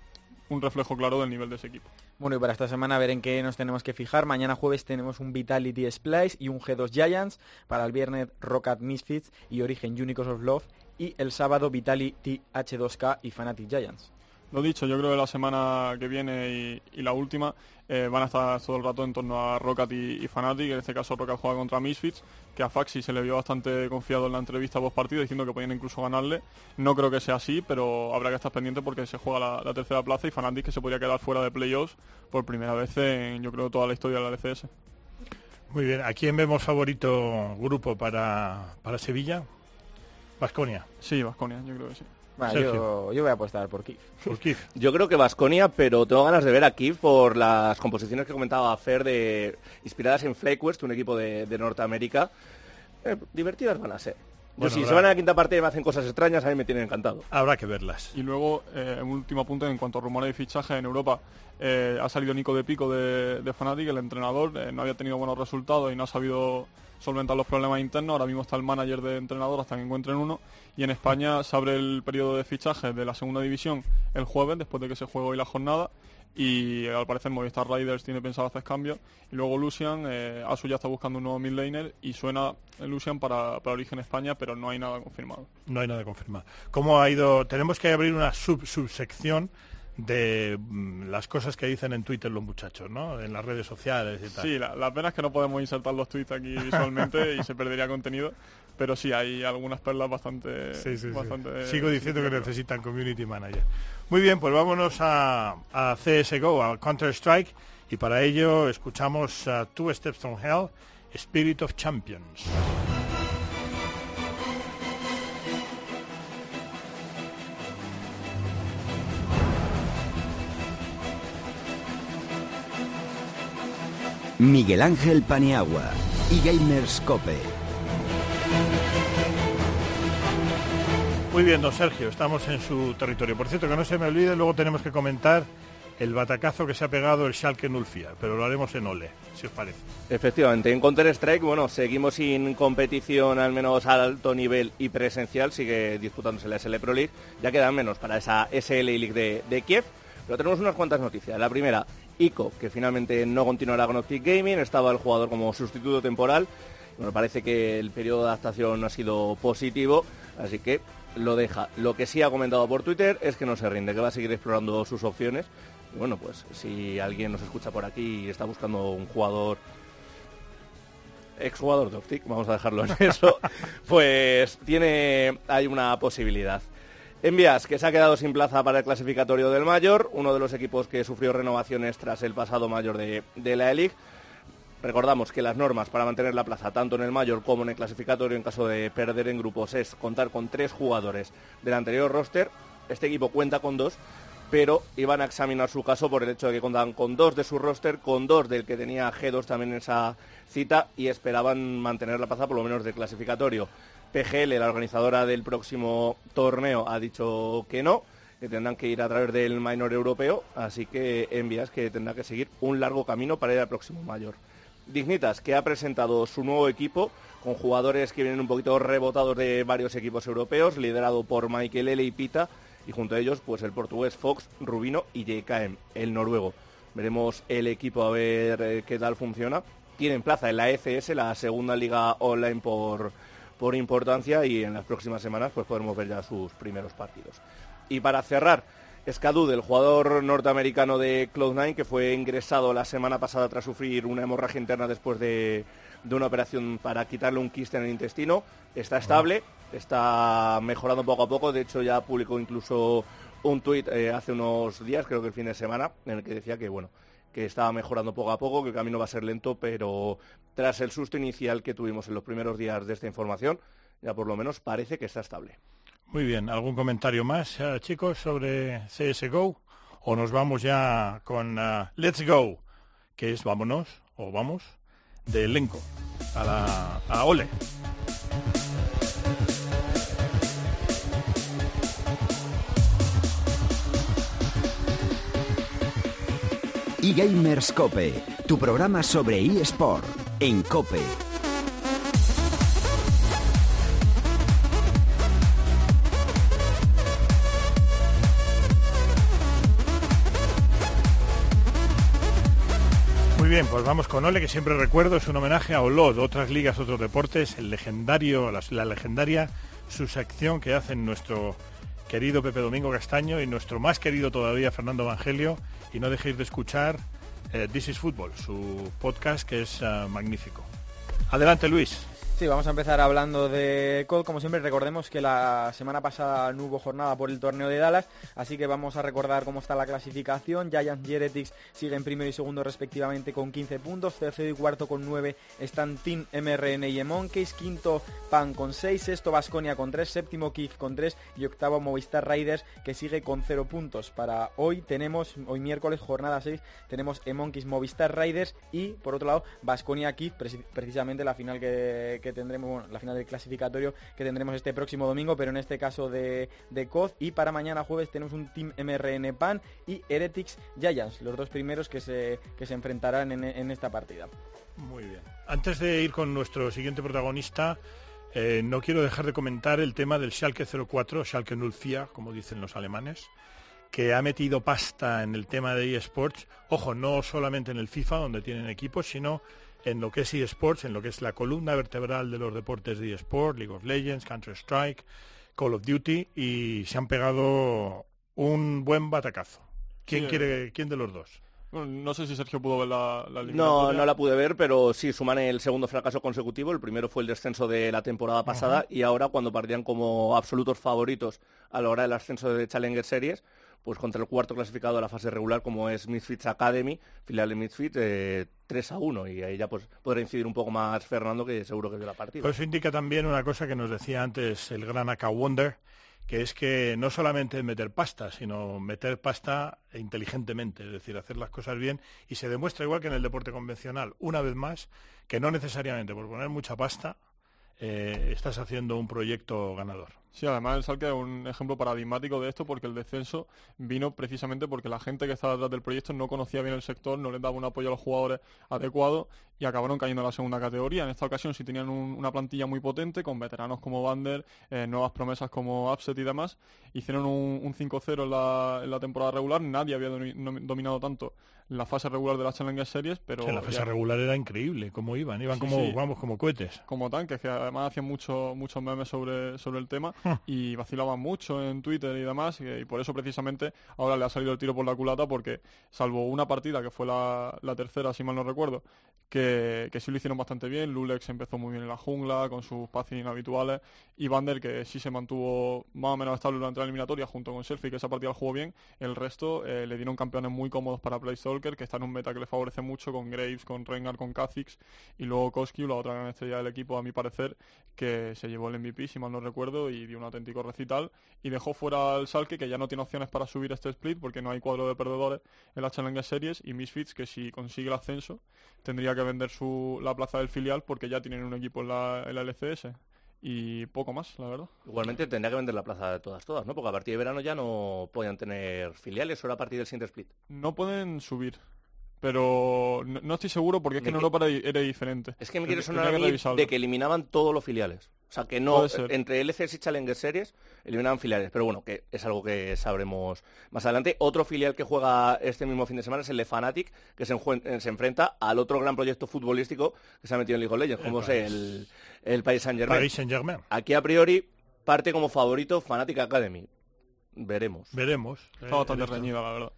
un reflejo claro del nivel de ese equipo. Bueno, y para esta semana ver en qué nos tenemos que fijar. Mañana jueves tenemos un Vitality Splice y un G2 Giants. Para el viernes Rocket Misfits y Origen Unicorns of Love. Y el sábado Vitality H2K y Fnatic Giants. Lo dicho, yo creo que la semana que viene y, la última eh, van a estar todo el rato en torno a Rocket y, y, Fnatic. En este caso Rocket juega contra Misfits, que a Faxi se le vio bastante confiado en la entrevista post partido diciendo que podían incluso ganarle. No creo que sea así, pero habrá que estar pendiente porque se juega la, tercera plaza y Fnatic que se podría quedar fuera de playoffs por primera vez en yo creo toda la historia de la LCS. Muy bien, ¿a quién vemos favorito grupo para, para Sevilla? Vasconia. Sí, Vasconia, yo creo que sí yo, voy a apostar por Kif. Por Kif. Yo creo que Vasconia, pero tengo ganas de ver a Kif por las composiciones que comentaba Fer de inspiradas en Flakewest, un equipo de, Norteamérica. Eh, divertidas van a ser. Si se van a la quinta parte y me hacen cosas extrañas, a mí me tienen encantado. Habrá que verlas. Y luego, eh, un último punto en cuanto a rumores de fichaje en Europa. Eh, ha salido Nico de Pico de, de Fnatic, el entrenador, no había tenido buenos resultados y no ha sabido solventar los problemas internos. Ahora mismo está el manager de entrenador hasta que encuentren uno. Y en España se abre el periodo de fichaje de la segunda división el jueves, después de que se juegue hoy la jornada. Y al parecer Movistar Riders tiene pensado hacer cambios. Y luego Lucian, eh, Asu ya está buscando un nuevo midlaner y suena Lucian para, para Origen España, pero no hay nada confirmado. No hay nada confirmado. ¿Cómo ha ido? Tenemos que abrir una sub subsección de mm, las cosas que dicen en Twitter los muchachos, ¿no? En las redes sociales y tal. Sí, la, pena es que no podemos insertar los tweets aquí visualmente y se perdería contenido, pero sí hay algunas perlas bastante... Sigo diciendo que necesitan community manager. Muy bien, pues vámonos a, a CSGO, a Counter-Strike, y para ello escuchamos a Two Steps from Hell, Spirit of Champions. Miguel Ángel Paniagua y Gamers Cope. Muy bien, don Sergio, estamos en su territorio. Por cierto, que no se me olvide, luego tenemos que comentar el batacazo que se ha pegado el Schalke Nulfia, pero lo haremos en Ole, si os parece. Efectivamente, en Counter-Strike, bueno, seguimos sin competición al menos a alto nivel y presencial, sigue disputándose la SL Pro League, ya quedan menos para esa SL League de, de Kiev, pero tenemos unas cuantas noticias. La primera, Ico, que finalmente no continuará con Optic Gaming, estaba el jugador como sustituto temporal. Me parece que el periodo de adaptación ha sido positivo, así que lo deja. Lo que sí ha comentado por Twitter es que no se rinde, que va a seguir explorando sus opciones. Y bueno, pues si alguien nos escucha por aquí y está buscando un jugador exjugador de Optic, vamos a dejarlo en eso, pues tiene hay una posibilidad. Envías, que se ha quedado sin plaza para el clasificatorio del Mayor, uno de los equipos que sufrió renovaciones tras el pasado Mayor de, la E-League. Recordamos que las normas para mantener la plaza tanto en el Mayor como en el clasificatorio en caso de perder en grupos es contar con tres jugadores del anterior roster. Este equipo cuenta con dos, pero iban a examinar su caso por el hecho de que contaban con dos de su roster, con dos del que tenía G2 también en esa cita y esperaban mantener la plaza por lo menos del clasificatorio. PGL, la organizadora del próximo torneo, ha dicho que no, que tendrán que ir a través del minor europeo, así que envías que tendrá que seguir un largo camino para ir al próximo mayor. Dignitas, que ha presentado su nuevo equipo con jugadores que vienen un poquito rebotados de varios equipos europeos, liderado por Michael L. y Pita, y junto a ellos pues el portugués Fox, Rubino y JKM, el noruego. Veremos el equipo a ver eh, qué tal funciona. Tienen plaza en la ECS, la segunda liga online por, por importancia y en las próximas semanas pues podremos ver ya sus primeros partidos. Y para cerrar, Skadud, el jugador norteamericano de Cloud9, que fue ingresado la semana pasada tras sufrir una hemorragia interna después de, de una operación para quitarle un quiste en el intestino, está estable, está mejorando poco a poco, de hecho ya publicó incluso un tuit eh, hace unos días, creo que el fin de semana, en el que decía que bueno, que estaba mejorando poco a poco, que el camino va a ser lento, pero tras el susto inicial que tuvimos en los primeros días de esta información, ya por lo menos parece que está estable. Muy bien, ¿algún comentario más, eh, chicos, sobre CSGO? ¿O nos vamos ya con uh, Let's Go, que es vámonos, o vamos, de elenco, a la a Ole? eGamers Cope, tu programa sobre eSport en Cope. Bien, pues vamos con Ole, que siempre recuerdo, es un homenaje a Olod, otras ligas, otros deportes, el legendario, la, la legendaria su sección que hacen nuestro querido Pepe Domingo Castaño y nuestro más querido todavía Fernando Evangelio. Y no dejéis de escuchar eh, This is Football, su podcast que es uh, magnífico. Adelante, Luis. Sí, vamos a empezar hablando de COD. Como siempre, recordemos que la semana pasada no hubo jornada por el torneo de Dallas, así que vamos a recordar cómo está la clasificación. Giants y Heretics siguen primero y segundo respectivamente con 15 puntos, tercero y cuarto con 9 están Team MRN y Monkeys, quinto Pan con 6, sexto Vasconia con 3, séptimo Kif con 3 y octavo Movistar Riders que sigue con 0 puntos. Para hoy tenemos, hoy miércoles, jornada 6, tenemos Monkeys Movistar Riders y por otro lado Vasconia Kif, precisamente la final que tendremos, bueno, la final del clasificatorio que tendremos este próximo domingo, pero en este caso de, de COD. Y para mañana jueves tenemos un Team MRN PAN y Heretics Giants, los dos primeros que se, que se enfrentarán en, en esta partida. Muy bien. Antes de ir con nuestro siguiente protagonista, eh, no quiero dejar de comentar el tema del Schalke 04, Schalke 04, como dicen los alemanes, que ha metido pasta en el tema de eSports. Ojo, no solamente en el FIFA, donde tienen equipos, sino en lo que es eSports, en lo que es la columna vertebral de los deportes de eSport, League of Legends, Counter-Strike, Call of Duty, y se han pegado un buen batacazo. ¿Quién, Sí, quiere, ¿quién de los dos? Bueno, no sé si Sergio pudo ver la, la No, no la pude ver, pero sí suman el segundo fracaso consecutivo. El primero fue el descenso de la temporada pasada y ahora cuando partían como absolutos favoritos a la hora del ascenso de Challenger Series, pues contra el cuarto clasificado de la fase regular como es Misfits Academy, filial de Misfits, eh, 3 a 1 y ahí ya pues podrá incidir un poco más Fernando que seguro que vio la partida. Pues eso indica también una cosa que nos decía antes el gran Aka Wonder, que es que no solamente meter pasta, sino meter pasta inteligentemente, es decir, hacer las cosas bien y se demuestra igual que en el deporte convencional, una vez más, que no necesariamente por poner mucha pasta eh, estás haciendo un proyecto ganador. Sí, además el Salque es un ejemplo paradigmático de esto porque el descenso vino precisamente porque la gente que estaba detrás del proyecto no conocía bien el sector, no les daba un apoyo a los jugadores adecuado y acabaron cayendo a la segunda categoría. En esta ocasión sí tenían un- una plantilla muy potente con veteranos como Bander, eh, nuevas promesas como Upset y demás. Hicieron un, un 5-0 en la, en la temporada regular, nadie había dominado tanto la fase regular de las Challenger Series, pero... La fase ya- regular era increíble, cómo iban, iban Sí, como, sí. vamos, como cohetes. como tanques, que además hacían mucho- muchos memes sobre, sobre el tema. y vacilaban mucho en Twitter y demás, y, por eso precisamente ahora le ha salido el tiro por la culata, porque salvo una partida que fue la, la tercera, si mal no recuerdo, que, que sí lo hicieron bastante bien, Lulex empezó muy bien en la jungla, con sus passing habituales, y Bander, que sí se mantuvo más o menos estable durante la eliminatoria, junto con Selfie, que esa partida la jugó bien, el resto eh, le dieron campeones muy cómodos para Play Stalker, que está en un meta que le favorece mucho, con Graves, con Rengar, con Kha'Zix, y luego Koski, la otra gran estrella del equipo, a mi parecer, que se llevó el MVP, si mal no recuerdo, y dio un auténtico recital, y dejó fuera al Salke, que ya no tiene opciones para subir este split, porque no hay cuadro de perdedores en la Challenger Series, y Misfits, que si consigue el ascenso, tendría que vender su, la plaza del filial, porque ya tienen un equipo en la, en la LCS. Y poco más, la verdad. Igualmente tendría que vender la plaza de todas, todas, ¿no? Porque a partir de verano ya no podían tener filiales, solo a partir del siguiente split. No pueden subir. Pero no, no estoy seguro porque es que ¿De en? Europa era, era diferente. Es que me quiere sonar a mí de que eliminaban todos los filiales. O sea, que no, entre LCS y Challenger Series eliminaban filiales. Pero bueno, que es algo que sabremos más adelante. Otro filial que juega este mismo fin de semana es el de Fnatic, que se, eh, se enfrenta al otro gran proyecto futbolístico que se ha metido en League of Legends, como es Paris. el, el Paris Saint-Germain. Paris Saint-Germain. Aquí a priori parte como favorito Fnatic Academy. veremos. Veremos. Está bastante reñida, la verdad.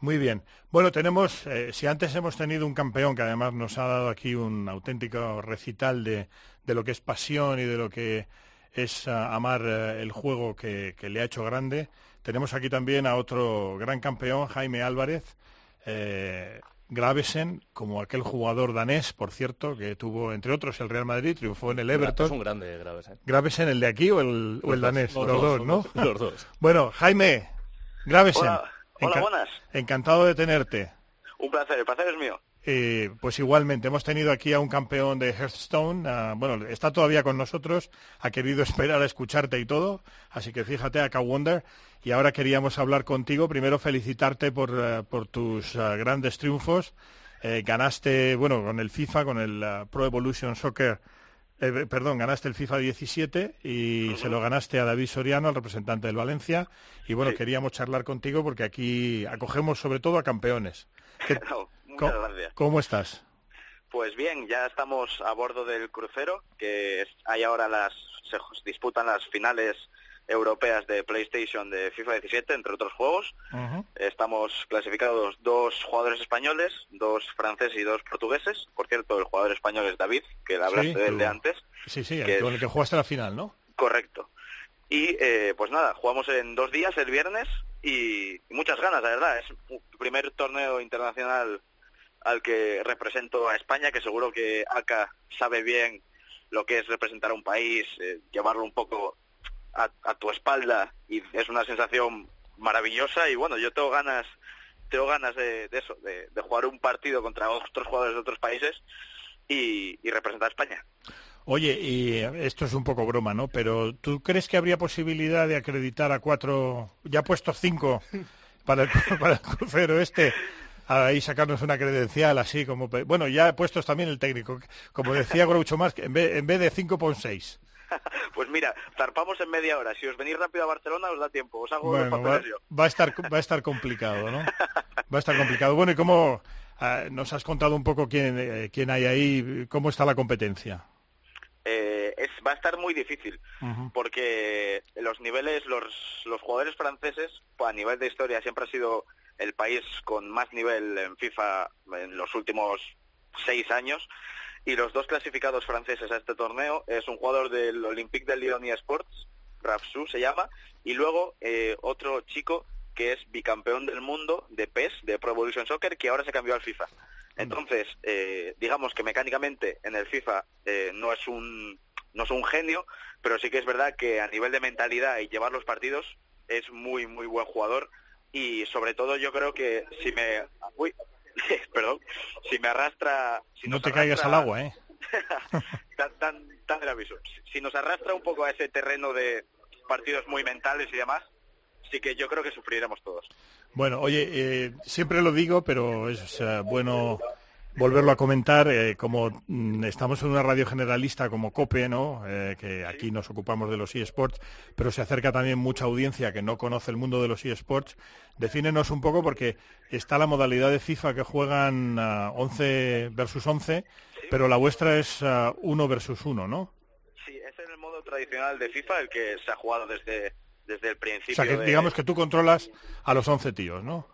Muy bien. Bueno, tenemos, eh, si antes hemos tenido un campeón que además nos ha dado aquí un auténtico recital de, de lo que es pasión y de lo que es ah, amar eh, el juego que, que le ha hecho grande, tenemos aquí también a otro gran campeón, Jaime Álvarez. Eh, Gravesen, como aquel jugador danés, por cierto, que tuvo, entre otros, el Real Madrid, triunfó en el Everton. Es un grande Gravesen. Gravesen, el de aquí o el, o el danés, los los, dos, dos, ¿no? los dos. Bueno, Jaime, Gravesen. Hola, hola, enca- buenas. Encantado de tenerte. Un placer, el placer es mío. Eh, pues igualmente, hemos tenido aquí a un campeón de Hearthstone, bueno, está todavía con nosotros, ha querido esperar a escucharte y todo, así que fíjate, acá Wonder, y ahora queríamos hablar contigo, primero felicitarte por, eh, por tus ah, grandes triunfos, Eh, ganaste, bueno, con el FIFA, con el Pro Evolution Soccer, eh, perdón, ganaste el FIFA 17 y se lo ganaste a David Soriano, el representante del Valencia, y bueno, queríamos charlar contigo porque aquí acogemos sobre todo a campeones. ¿Qué- No, muchas co- gracias. ¿Cómo estás? Pues bien, ya estamos a bordo del crucero, que hay ahora las, se disputan las finales europeas de PlayStation de FIFA 17, entre otros juegos. Estamos clasificados dos jugadores españoles, dos franceses y dos portugueses. Por cierto, el jugador español es David, que hablaste Sí, de él de antes. Sí, sí, que con es- el que jugaste la final, ¿no? Correcto. Y eh, pues nada, jugamos en dos días, el viernes, y, muchas ganas, la verdad. Es el primer torneo internacional al que represento a España, que seguro que ACA sabe bien lo que es representar a un país, eh, llevarlo un poco a, tu espalda, y es una sensación maravillosa. Y bueno, yo tengo ganas tengo ganas de, de eso, de, jugar un partido contra otros jugadores de otros países y, representar a España. Oye, y esto es un poco broma, ¿no? Pero ¿tú crees que habría posibilidad de acreditar a cuatro, ya puestos cinco para el, para el crucero este, ahí sacarnos una credencial así como... Bueno, ya puestos también el técnico, como decía Groucho Marx, en vez, en vez de cinco pon seis. Pues mira, zarpamos en media hora. Si os venís rápido a Barcelona os da tiempo. Os hago Bueno, va, yo. va a estar va a estar complicado, ¿no? Va a estar complicado. Bueno, ¿y cómo ah, nos has contado un poco quién, eh, quién hay ahí, cómo está la competencia? Eh, es, va a estar muy difícil porque los niveles, los, los jugadores franceses, pues, a nivel de historia, siempre ha sido el país con más nivel en FIFA en los últimos seis años. Y los dos clasificados franceses a este torneo es un jugador del Olympique de Lyon y Sports, Rafsu se llama, y luego eh, otro chico que es bicampeón del mundo de PES, de Pro Evolution Soccer, que ahora se cambió al FIFA. Entonces, eh, digamos que mecánicamente en el FIFA eh, no es un no es un genio, pero sí que es verdad que a nivel de mentalidad y llevar los partidos es muy muy buen jugador y sobre todo yo creo que si me uy, perdón, si me arrastra si No te caigas al agua, ¿eh? tan, tan, tan. Si- Si nos arrastra un poco a ese terreno de partidos muy mentales y demás, sí que yo creo que sufriremos todos. Bueno, oye, eh, siempre lo digo, pero es eh, bueno volverlo a comentar. eh, como mm, estamos en una radio generalista como COPE, ¿no? Eh, que aquí nos ocupamos de los eSports, pero se acerca también mucha audiencia que no conoce el mundo de los eSports. Defínenos un poco porque está la modalidad de FIFA que juegan ah, 11 versus 11, pero la vuestra es ah, 1 versus 1, ¿no? Sí, es en el modo tradicional de FIFA el que se ha jugado desde, desde el O principio. sea, que de- digamos que tú controlas a los 11 tíos, ¿no?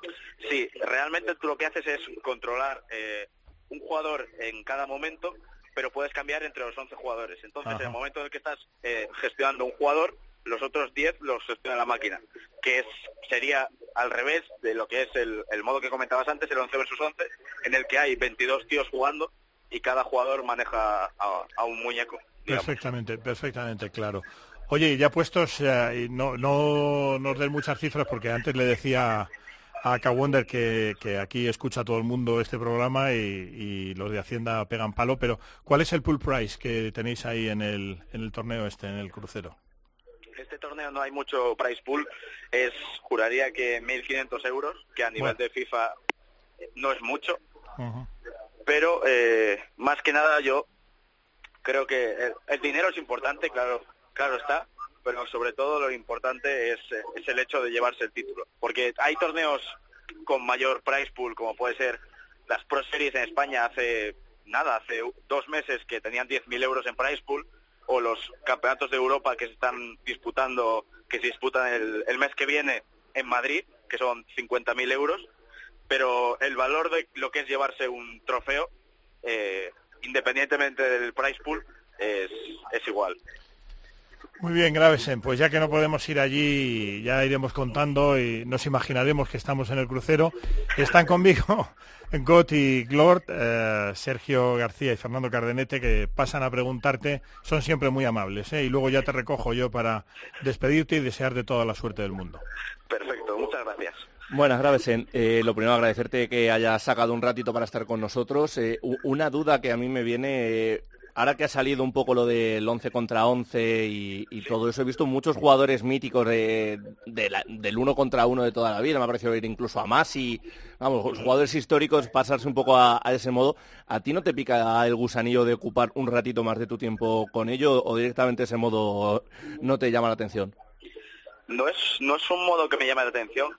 Sí, realmente tú lo que haces es controlar eh, un jugador en cada momento, pero puedes cambiar entre los 11 jugadores. Entonces, Ajá. en el momento en el que estás eh, gestionando un jugador, los otros 10 los gestiona la máquina, que es sería al revés de lo que es el, el modo que comentabas antes, el 11 versus 11, en el que hay 22 tíos jugando y cada jugador maneja a, a un muñeco. digamos. Perfectamente, perfectamente, claro. Oye, ya puestos, eh, y no, no nos den muchas cifras porque antes le decía a Kawonder que, que aquí escucha todo el mundo este programa y, y los de Hacienda pegan palo, pero ¿cuál es el pool price que tenéis ahí en el, en el torneo este, en el crucero? Este torneo no hay mucho price pool, es juraría que 1.500 euros, que a nivel Bueno. de FIFA no es mucho, pero eh, más que nada yo creo que el, el dinero es importante, claro, claro está, pero sobre todo lo importante es, el hecho de llevarse el título, porque hay torneos con mayor price pool, como puede ser las Pro Series en España hace nada, hace dos meses que tenían 10.000 euros en price pool, o los campeonatos de Europa que se están disputando que se disputan el, mes que viene en Madrid, que son 50.000 euros, pero el valor de lo que es llevarse un trofeo, eh, independientemente del price pool, es igual. Muy bien, Gravesen, pues ya que no podemos ir allí, ya iremos contando y nos imaginaremos que estamos en el crucero. Están conmigo Got y Glord, eh, Sergio García y Fernando Cardenete, que pasan a preguntarte, son siempre muy amables, ¿eh? y luego ya te recojo yo para despedirte y desearte toda la suerte del mundo. Perfecto, muchas gracias. Buenas, Gravesen. Eh, lo primero, agradecerte que hayas sacado un ratito para estar con nosotros. Eh, una duda que a mí me viene, eh, ahora que ha salido un poco lo del 11 contra 11 y, todo eso, he visto muchos jugadores míticos del uno contra uno de toda la vida. Me ha parecido ver incluso a Masi, vamos, jugadores históricos pasarse un poco a, a ese modo. ¿A ti no te pica el gusanillo de ocupar un ratito más de tu tiempo con ello o directamente ese modo no te llama la atención? No es, no es un modo que me llame la atención,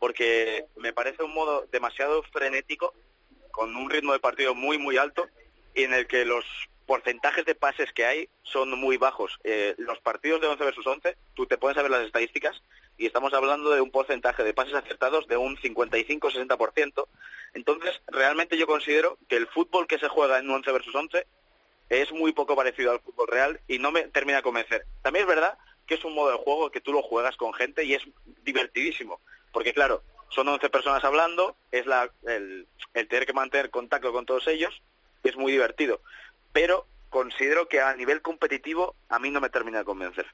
porque me parece un modo demasiado frenético, con un ritmo de partido muy, muy alto, y en el que los porcentajes de pases que hay son muy bajos. Eh, los partidos de 11 versus 11, tú te puedes saber las estadísticas, y estamos hablando de un porcentaje de pases acertados de un 55-60%. Entonces, realmente yo considero que el fútbol que se juega en 11 versus 11 es muy poco parecido al fútbol real y no me termina de convencer. También es verdad que es un modo de juego que tú lo juegas con gente y es divertidísimo, porque claro, son 11 personas hablando, es la, el, tener que mantener contacto con todos ellos, es muy divertido, pero considero que a nivel competitivo a mí no me termina de convencer.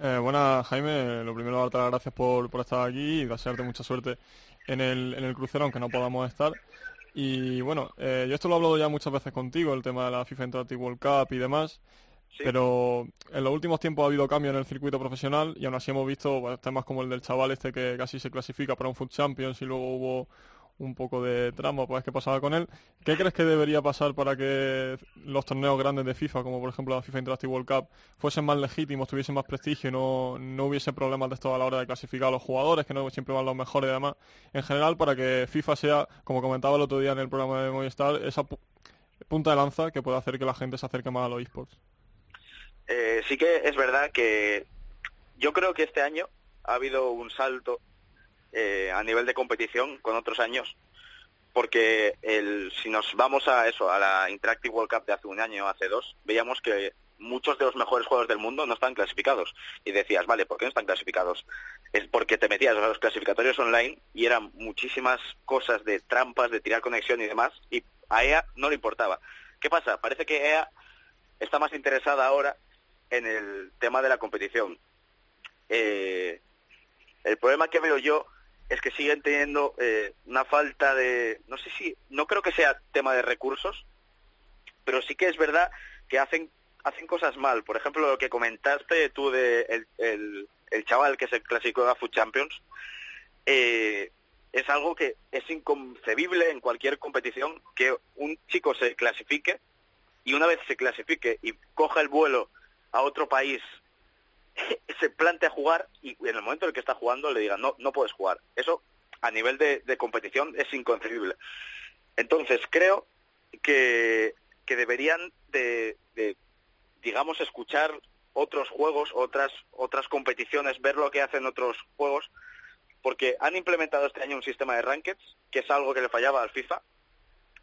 Eh, buenas, Jaime. Lo primero, darte las gracias por, por estar aquí y desearte mucha suerte en el, en el crucero, aunque no podamos estar. Y bueno, eh, yo esto lo he hablado ya muchas veces contigo, el tema de la FIFA Interactive World Cup y demás. Pero en los últimos tiempos ha habido cambios en el circuito profesional y aún así hemos visto temas como el del chaval este que casi se clasifica para un Food Champions y luego hubo un poco de trama, pues qué pasaba con él. ¿Qué crees que debería pasar para que los torneos grandes de FIFA, como por ejemplo la FIFA Interactive World Cup, fuesen más legítimos, tuviesen más prestigio no, no hubiese problemas de esto a la hora de clasificar a los jugadores, que no siempre van los mejores y demás? En general, para que FIFA sea, como comentaba el otro día en el programa de Movistar, esa pu- punta de lanza que pueda hacer que la gente se acerque más a los esports. Eh, sí que es verdad que yo creo que este año ha habido un salto eh, a nivel de competición con otros años, porque el, si nos vamos a eso, a la Interactive World Cup de hace un año o hace dos, veíamos que muchos de los mejores juegos del mundo no están clasificados. Y decías, vale, ¿por qué no están clasificados? Es porque te metías a los clasificatorios online y eran muchísimas cosas de trampas, de tirar conexión y demás, y a EA no le importaba. ¿Qué pasa? Parece que EA está más interesada ahora en el tema de la competición. Eh, el problema que veo yo es que siguen teniendo eh, una falta de, no sé si, no creo que sea tema de recursos, pero sí que es verdad que hacen hacen cosas mal. Por ejemplo, lo que comentaste tú de el, el, el chaval que se clasificó a Food Champions, eh, es algo que es inconcebible en cualquier competición que un chico se clasifique y una vez se clasifique y coja el vuelo a otro país, se plantea jugar y en el momento en el que está jugando le digan, no, no puedes jugar. Eso a nivel de, competición es inconcebible. Entonces creo que, que deberían de, de, digamos, escuchar otros juegos, otras, otras competiciones, ver lo que hacen otros juegos, porque han implementado este año un sistema de rankeds, que es algo que le fallaba al FIFA,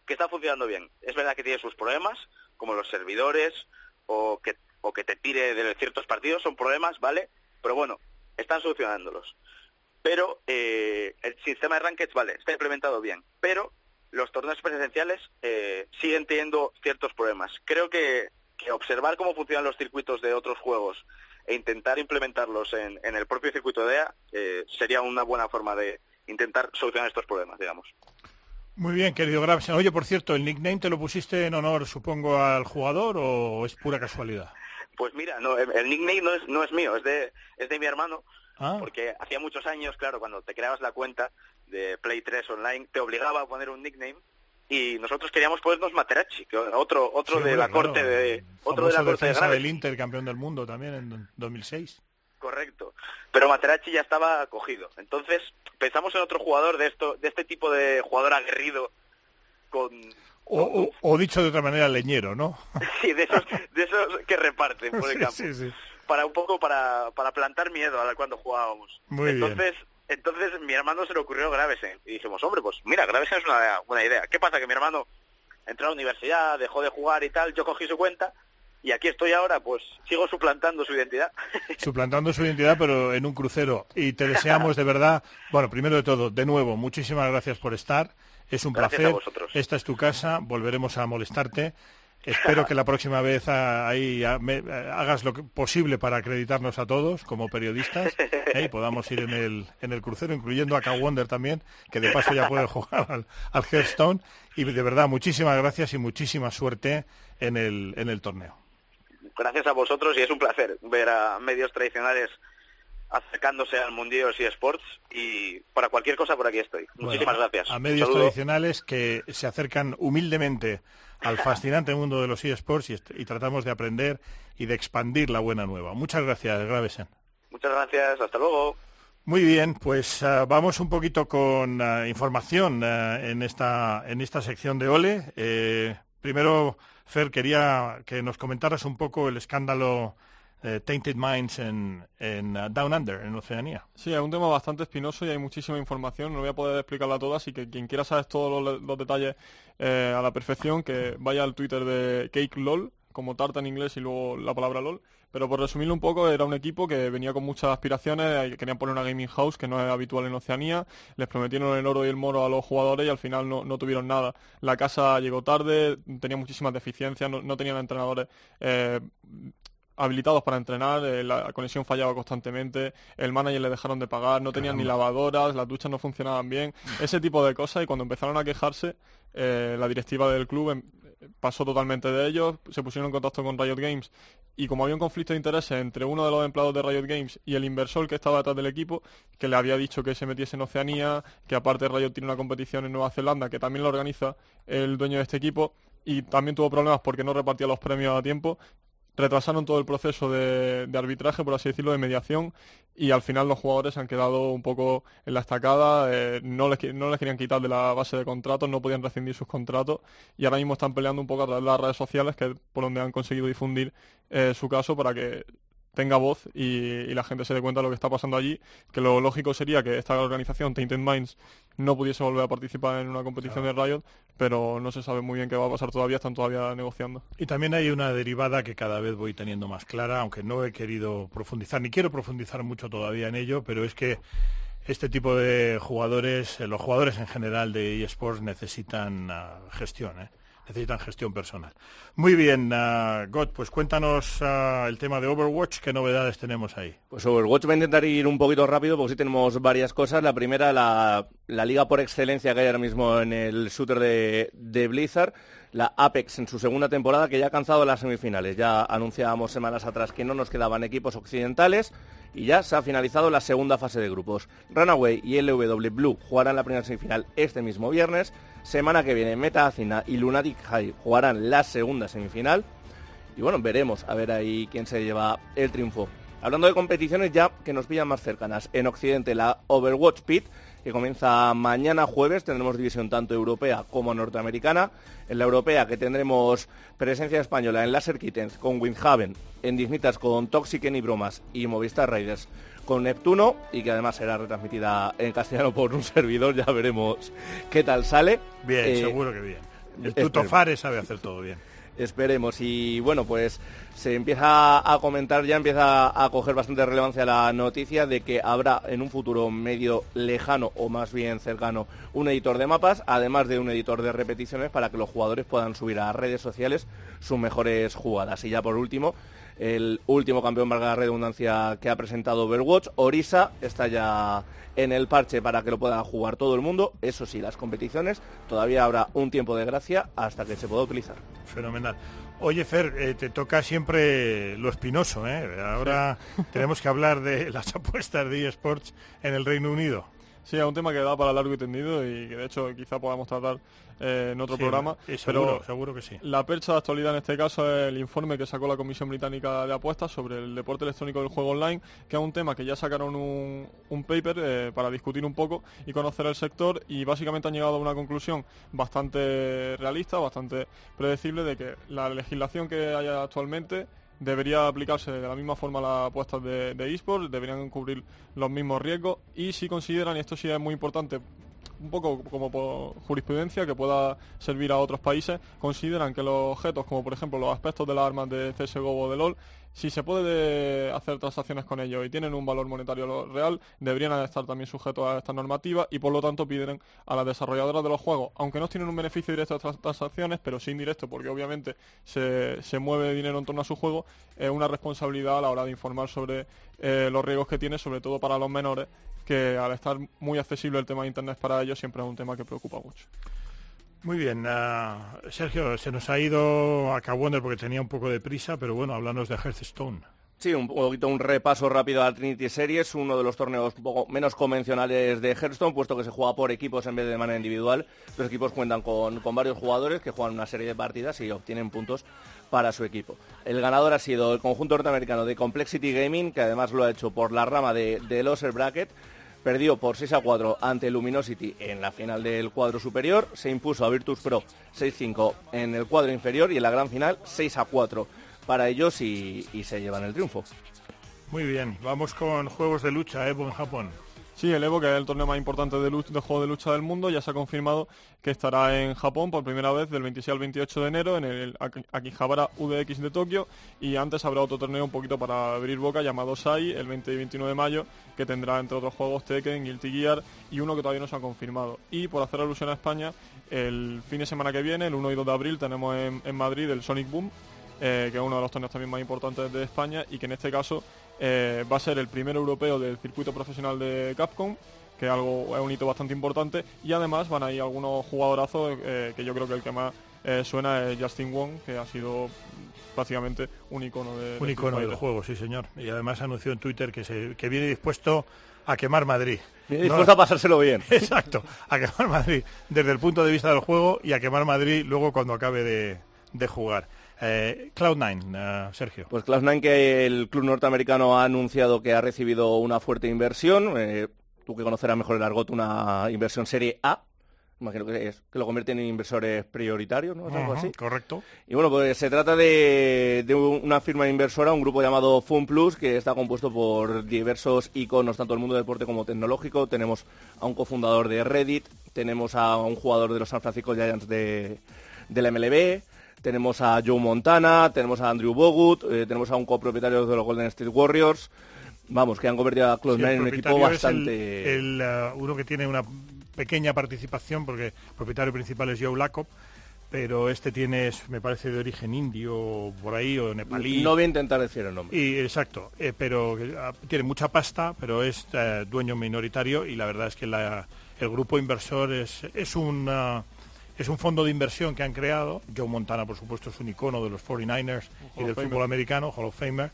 que está funcionando bien. Es verdad que tiene sus problemas, como los servidores, o que, o que te tire de ciertos partidos, son problemas, ¿vale? Pero bueno, están solucionándolos. Pero eh, el sistema de rankeds, vale, está implementado bien, pero los torneos presenciales eh, siguen teniendo ciertos problemas. Creo que, que observar cómo funcionan los circuitos de otros juegos e intentar implementarlos en, en el propio circuito de EA eh, sería una buena forma de intentar solucionar estos problemas, digamos. Muy bien, querido Gravesen. Oye, por cierto, ¿el nickname te lo pusiste en honor, supongo, al jugador o es pura casualidad? Pues mira, no, el, nickname no es, no es mío, es de, es de mi hermano, Ah. porque hacía muchos años, claro, cuando te creabas la cuenta de Play 3 Online, te obligaba a poner un nickname y nosotros queríamos ponernos Materazzi, que otro otro Sí, de la claro. corte de otro de la corte de Graves. del Inter, campeón del mundo también en 2006. Correcto. Pero Materazzi ya estaba cogido. Entonces, pensamos en otro jugador de esto de este tipo de jugador aguerrido con O, o- o dicho de otra manera, leñero, ¿no? sí, de esos de esos que reparten por el campo. sí, sí. para un poco para, para plantar miedo a cuando jugábamos. Muy bien. entonces, entonces mi hermano se le ocurrió Gravesen y dijimos, hombre, pues mira, Gravesen es una buena idea. ¿Qué pasa? Que mi hermano entró a la universidad, dejó de jugar y tal, yo cogí su cuenta y aquí estoy ahora, pues sigo suplantando su identidad. Suplantando su identidad, pero en un crucero. Y te deseamos de verdad, bueno, primero de todo, de nuevo, muchísimas gracias por estar. Es un Gracias a placer. vosotros. Esta es tu casa, volveremos a molestarte. Espero que la próxima vez ah, ahí ah, ah, hagas lo posible para acreditarnos a todos como periodistas ¿eh? y podamos ir en el, en el crucero, incluyendo a Wonder también, que de paso ya puede jugar al, al Hearthstone. Y de verdad, muchísimas gracias y muchísima suerte en el, en el torneo. Gracias a vosotros y es un placer ver a medios tradicionales acercándose al mundillo de eSports y para cualquier cosa por aquí estoy. Muchísimas Bueno, gracias. A medios tradicionales que se acercan humildemente al fascinante mundo de los eSports y tratamos de aprender y de expandir la buena nueva. Muchas gracias, Gravesen. Muchas gracias, hasta luego. Muy bien, pues ah, vamos un poquito con ah, información ah, en, esta, en esta sección de Ole. Eh, primero, Fer, quería que nos comentaras un poco el escándalo eh, Tainted Minds en, en ah, Down Under, en Oceanía. Sí, es un tema bastante espinoso y hay muchísima información. No voy a poder explicarla toda, así que quien quiera saber todos los, los detalles eh, a la perfección, que vaya al Twitter de Cake LOL, como tarta en inglés y luego la palabra LOL. Pero por resumirlo un poco, era un equipo que venía con muchas aspiraciones, eh, querían poner una gaming house que no es habitual en Oceanía, les prometieron el oro y el moro a los jugadores y al final no, no tuvieron nada. La casa llegó tarde, tenía muchísimas deficiencias, no, no tenían entrenadores eh, habilitados para entrenar, eh, la conexión fallaba constantemente, el manager le dejaron de pagar, no tenían ni lavadoras, las duchas no funcionaban bien, ese tipo de cosas y cuando empezaron a quejarse, eh, la directiva del club em- pasó totalmente de ellos, se pusieron en contacto con Riot Games y como había un conflicto de intereses entre uno de los empleados de Riot Games y el inversor que estaba detrás del equipo, que le había dicho que se metiese en Oceanía, que aparte Riot tiene una competición en Nueva Zelanda que también lo organiza el dueño de este equipo y también tuvo problemas porque no repartía los premios a tiempo, retrasaron todo el proceso de, de arbitraje, por así decirlo, de mediación, y al final los jugadores se han quedado un poco en la estacada, eh, no, les, no les querían quitar de la base de contratos, no podían rescindir sus contratos, y ahora mismo están peleando un poco a través de las redes sociales, que por donde han conseguido difundir eh, su caso para que tenga voz y, y la gente se dé cuenta de lo que está pasando allí, que lo lógico sería que esta organización, Tainted Minds, no pudiese volver a participar en una competición de Riot, pero no se sabe muy bien qué va a pasar todavía, están todavía negociando. Y también hay una derivada que cada vez voy teniendo más clara, aunque no he querido profundizar, ni quiero profundizar mucho todavía en ello, pero es que este tipo de jugadores, eh, los jugadores en general de eSports necesitan ah, gestión, ¿eh? Necesitan gestión personal. Muy bien, uh, God, pues cuéntanos ah, el tema de Overwatch, qué novedades tenemos ahí. Pues Overwatch va a intentar ir un poquito rápido porque sí tenemos varias cosas. La primera, la, la liga por excelencia que hay ahora mismo en el shooter de, de Blizzard, la Apex en su segunda temporada que ya ha alcanzado las semifinales. Ya anunciábamos semanas atrás que no nos quedaban equipos occidentales y ya se ha finalizado la segunda fase de grupos. Runaway y LW Blue jugarán la primera semifinal este mismo viernes. Semana que viene Meta Acina y Lunatic High jugarán la segunda semifinal. Y bueno, veremos a ver ahí quién se lleva el triunfo. Hablando de competiciones ya que nos pillan más cercanas. En Occidente la Overwatch Pit, que comienza mañana jueves. Tendremos división tanto europea como norteamericana. En la europea que tendremos presencia española en Laser Kittens con Windhaven. En Dignitas con Toxic y Bromas y Movistar Raiders con Neptuno y que además será retransmitida en castellano por un servidor. Ya veremos qué tal sale. Bien, Eh, seguro que bien. El esperemos. Tuto Fare sabe hacer todo bien. Esperemos. Y bueno, pues se empieza a comentar, ya empieza a coger bastante relevancia la noticia de que habrá en un futuro medio lejano o más bien cercano un editor de mapas, además de un editor de repeticiones para que los jugadores puedan subir a redes sociales sus mejores jugadas. Y ya por último, el último campeón, valga la redundancia, que ha presentado Overwatch, Orisa, está ya en el parche para que lo pueda jugar todo el mundo. Eso sí, las competiciones todavía habrá un tiempo de gracia hasta que se pueda utilizar. Fenomenal. Oye, Fer, eh, te toca siempre lo espinoso, ¿eh? Ahora tenemos que hablar de las apuestas de eSports en el Reino Unido. Sí, es un tema que da para largo y tendido y que de hecho quizá podamos tratar eh, en otro Sí, programa. eh, seguro, pero seguro que sí. La percha de actualidad en este caso es el informe que sacó la Comisión Británica de Apuestas sobre el deporte electrónico del juego online, que es un tema que ya sacaron un, un paper eh, para discutir un poco y conocer el sector y básicamente han llegado a una conclusión bastante realista, bastante predecible de que la legislación que hay actualmente debería aplicarse de la misma forma las apuestas de, de eSports, deberían cubrir los mismos riesgos y si consideran, y esto sí es muy importante, un poco como por jurisprudencia que pueda servir a otros países, consideran que los objetos, como por ejemplo los aspectos de las armas de CSGO o de LOL, si se puede hacer transacciones con ellos y tienen un valor monetario real, deberían estar también sujetos a esta normativa y por lo tanto piden a las desarrolladoras de los juegos, aunque no tienen un beneficio directo de estas transacciones, pero sí indirecto, porque obviamente se, se mueve dinero en torno a su juego, es una responsabilidad a la hora de informar sobre eh, los riesgos que tiene, sobre todo para los menores, que al estar muy accesible el tema de Internet para ellos siempre es un tema que preocupa mucho. Muy bien, ah, Sergio, se nos ha ido a Wonder porque tenía un poco de prisa, pero bueno, háblanos de Hearthstone. Sí, un poquito un repaso rápido a Trinity Series, uno de los torneos un poco menos convencionales de Hearthstone, puesto que se juega por equipos en vez de manera individual. Los equipos cuentan con, con varios jugadores que juegan una serie de partidas y obtienen puntos para su equipo. El ganador ha sido el conjunto norteamericano de Complexity Gaming, que además lo ha hecho por la rama de, de Loser Bracket, perdió por 6 a 4 ante Luminosity en la final del cuadro superior, se impuso a Virtus Pro 6-5 en el cuadro inferior y en la gran final 6 a 4 para ellos y, y se llevan el triunfo. Muy bien, vamos con juegos de lucha, Evo en Japón. Sí, el Evo, que es el torneo más importante de, lucha, de, juego de lucha del mundo, ya se ha confirmado que estará en Japón por primera vez del 26 al 28 de enero en el Akihabara UDX de Tokio y antes habrá otro torneo un poquito para abrir boca llamado SAI el 20 y 21 de mayo que tendrá entre otros juegos Tekken, Guilty Gear y uno que todavía no se ha confirmado. Y por hacer alusión a España, el fin de semana que viene, el 1 y 2 de abril, tenemos en, Madrid el Sonic Boom, eh, que es uno de los torneos también más importantes de España y que en este caso eh, va a ser el primer europeo del circuito profesional de Capcom, que es, algo, es un hito bastante importante, y además van a ir algunos jugadorazos eh, que yo creo que el que más eh, suena es Justin Wong, que ha sido prácticamente un icono de un icono del juego, sí señor. Y además anunció en Twitter que, se, que viene dispuesto a quemar Madrid. Viene dispuesto no, a pasárselo bien. Exacto, a quemar Madrid desde el punto de vista del juego y a quemar Madrid luego cuando acabe de, de jugar. Eh, Cloud9, uh, Sergio. Pues Cloud9 que el club norteamericano ha anunciado que ha recibido una fuerte inversión. Eh, tú que conocerás mejor el argot, una inversión serie A. Imagino que, es, que lo convierten en inversores prioritarios, ¿no? Uh -huh, así. Correcto. Y bueno, pues se trata de, de, una firma inversora, un grupo llamado Fun Plus, que está compuesto por diversos iconos, tanto del mundo del deporte como tecnológico. Tenemos a un cofundador de Reddit, tenemos a un jugador de los San Francisco Giants de, de la MLB, tenemos a Joe Montana, tenemos a Andrew Bogut, eh, tenemos a un copropietario de los Golden State Warriors. Vamos, que han convertido a Cloud9 sí, en un equipo bastante... El, el, uh, uno que tiene una pequeña participación, porque el propietario principal es Joe Lacob, pero este tiene, me parece, de origen indio, por ahí, o nepalí. No voy a intentar decir el nombre. Y, exacto, eh, pero uh, tiene mucha pasta, pero es uh, dueño minoritario y la verdad es que la, el grupo inversor es, es un... Es un fondo de inversión que han creado. Joe Montana, por supuesto, es un icono de los 49ers y del fútbol americano, Hall of Famer.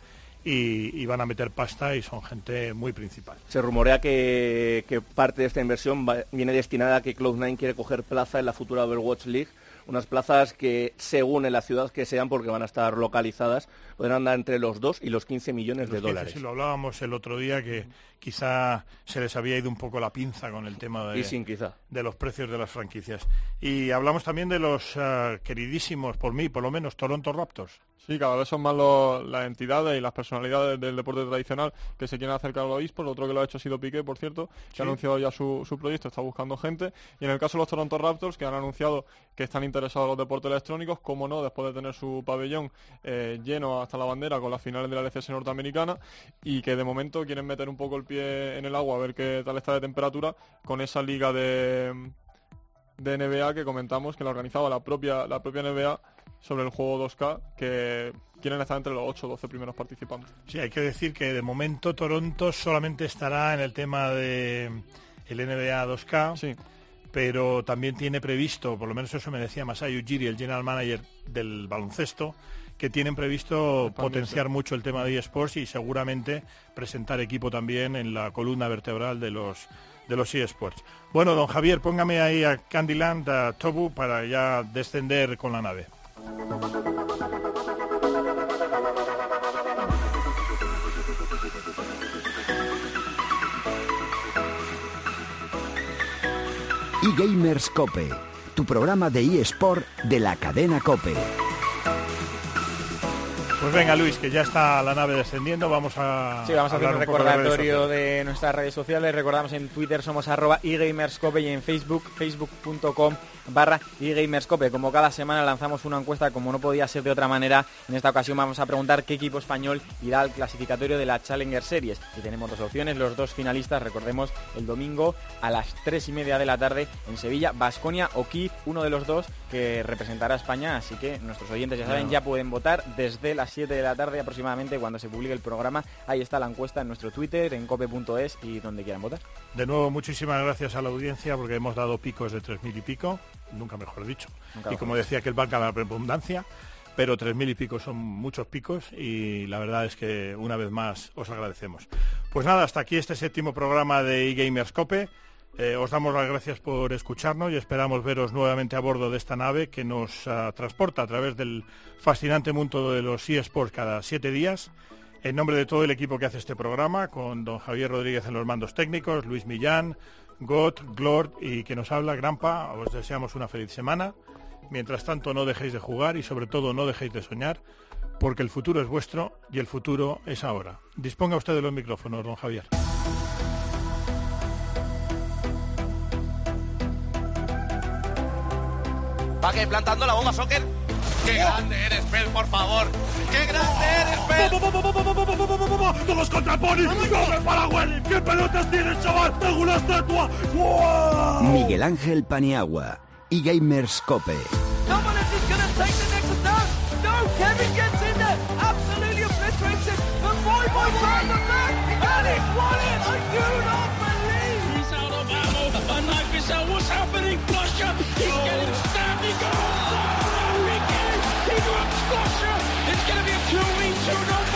Y, y, van a meter pasta y son gente muy principal. Se rumorea que, que parte de esta inversión va, viene destinada a que Cloud9 quiere coger plaza en la futura Overwatch League, unas plazas que según en la ciudad que sean, porque van a estar localizadas, podrán andar entre los 2 y los 15 millones de 15, dólares. Si lo hablábamos el otro día, que quizá se les había ido un poco la pinza con el tema de, y sin, quizá. de los precios de las franquicias. Y hablamos también de los uh, queridísimos, por mí, por lo menos, Toronto Raptors. Sí, cada vez son más los, las entidades y las personalidades del deporte tradicional que se quieren acercar a los eSports. Otro que lo ha hecho ha sido Piqué, por cierto, que sí. ha anunciado ya su, su, proyecto, está buscando gente. Y en el caso de los Toronto Raptors, que han anunciado que están interesados en los deportes electrónicos, como no, después de tener su pabellón eh, lleno hasta la bandera con las finales de la LCS norteamericana y que de momento quieren meter un poco el pie en el agua a ver qué tal está de temperatura con esa liga de, de NBA que comentamos que la organizaba la propia, la propia NBA sobre el juego 2K que quieren estar entre los 8 o 12 primeros participantes. Sí, hay que decir que de momento Toronto solamente estará en el tema de el NBA 2K. Sí. Pero también tiene previsto, por lo menos eso me decía Masayu Ujiri, el general manager del baloncesto, que tienen previsto potenciar mucho el tema de eSports y seguramente presentar equipo también en la columna vertebral de los de los eSports. Bueno, don Javier, póngame ahí a Candyland, a Tobu, para ya descender con la nave. eGamers Cope, tu programa de eSport de la cadena Cope. Pues venga, Luis, que ya está la nave descendiendo, vamos a Sí, vamos a hacer un de recordatorio de nuestras redes sociales. Recordamos en Twitter somos arroba eGamerscope y en Facebook, facebook.com barra eGamerscope. Como cada semana lanzamos una encuesta, como no podía ser de otra manera, en esta ocasión vamos a preguntar qué equipo español irá al clasificatorio de la Challenger Series. Y tenemos dos opciones, los dos finalistas, recordemos, el domingo a las 3 y media de la tarde en Sevilla, Basconia o Kiev, uno de los dos que representará a España. Así que nuestros oyentes ya saben, ya pueden votar desde las 7 de la tarde aproximadamente cuando se publique el programa. Ahí está la encuesta en nuestro Twitter, en cope.es y donde quieran votar. De nuevo, muchísimas gracias a la audiencia porque hemos dado picos de 3.000 y pico, nunca mejor dicho. Nunca y como decía que el banca la redundancia, pero 3.000 y pico son muchos picos y la verdad es que una vez más os agradecemos. Pues nada, hasta aquí este séptimo programa de eGamerscope. Eh, os damos las gracias por escucharnos y esperamos veros nuevamente a bordo de esta nave que nos ah, transporta a través del fascinante mundo de los eSports cada siete días. En nombre de todo el equipo que hace este programa, con don Javier Rodríguez en los mandos técnicos, Luis Millán, Got, Glord y que nos habla, Grampa, os deseamos una feliz semana. Mientras tanto, no dejéis de jugar y sobre todo no dejéis de soñar, porque el futuro es vuestro y el futuro es ahora. Disponga usted de los micrófonos, don Javier. Va que plantando la bomba, Soccer. ¡Qué grande eres, Pel, por favor! ¡Qué grande eres, Pel! ¡Todos contra Pony! ¡No me para Welly! ¿Qué pelotas tienes, chaval? ¡Tengo una estatua! ¡Wow! Miguel Ángel Paniagua y Gamerscope. Someone is going to take the You. know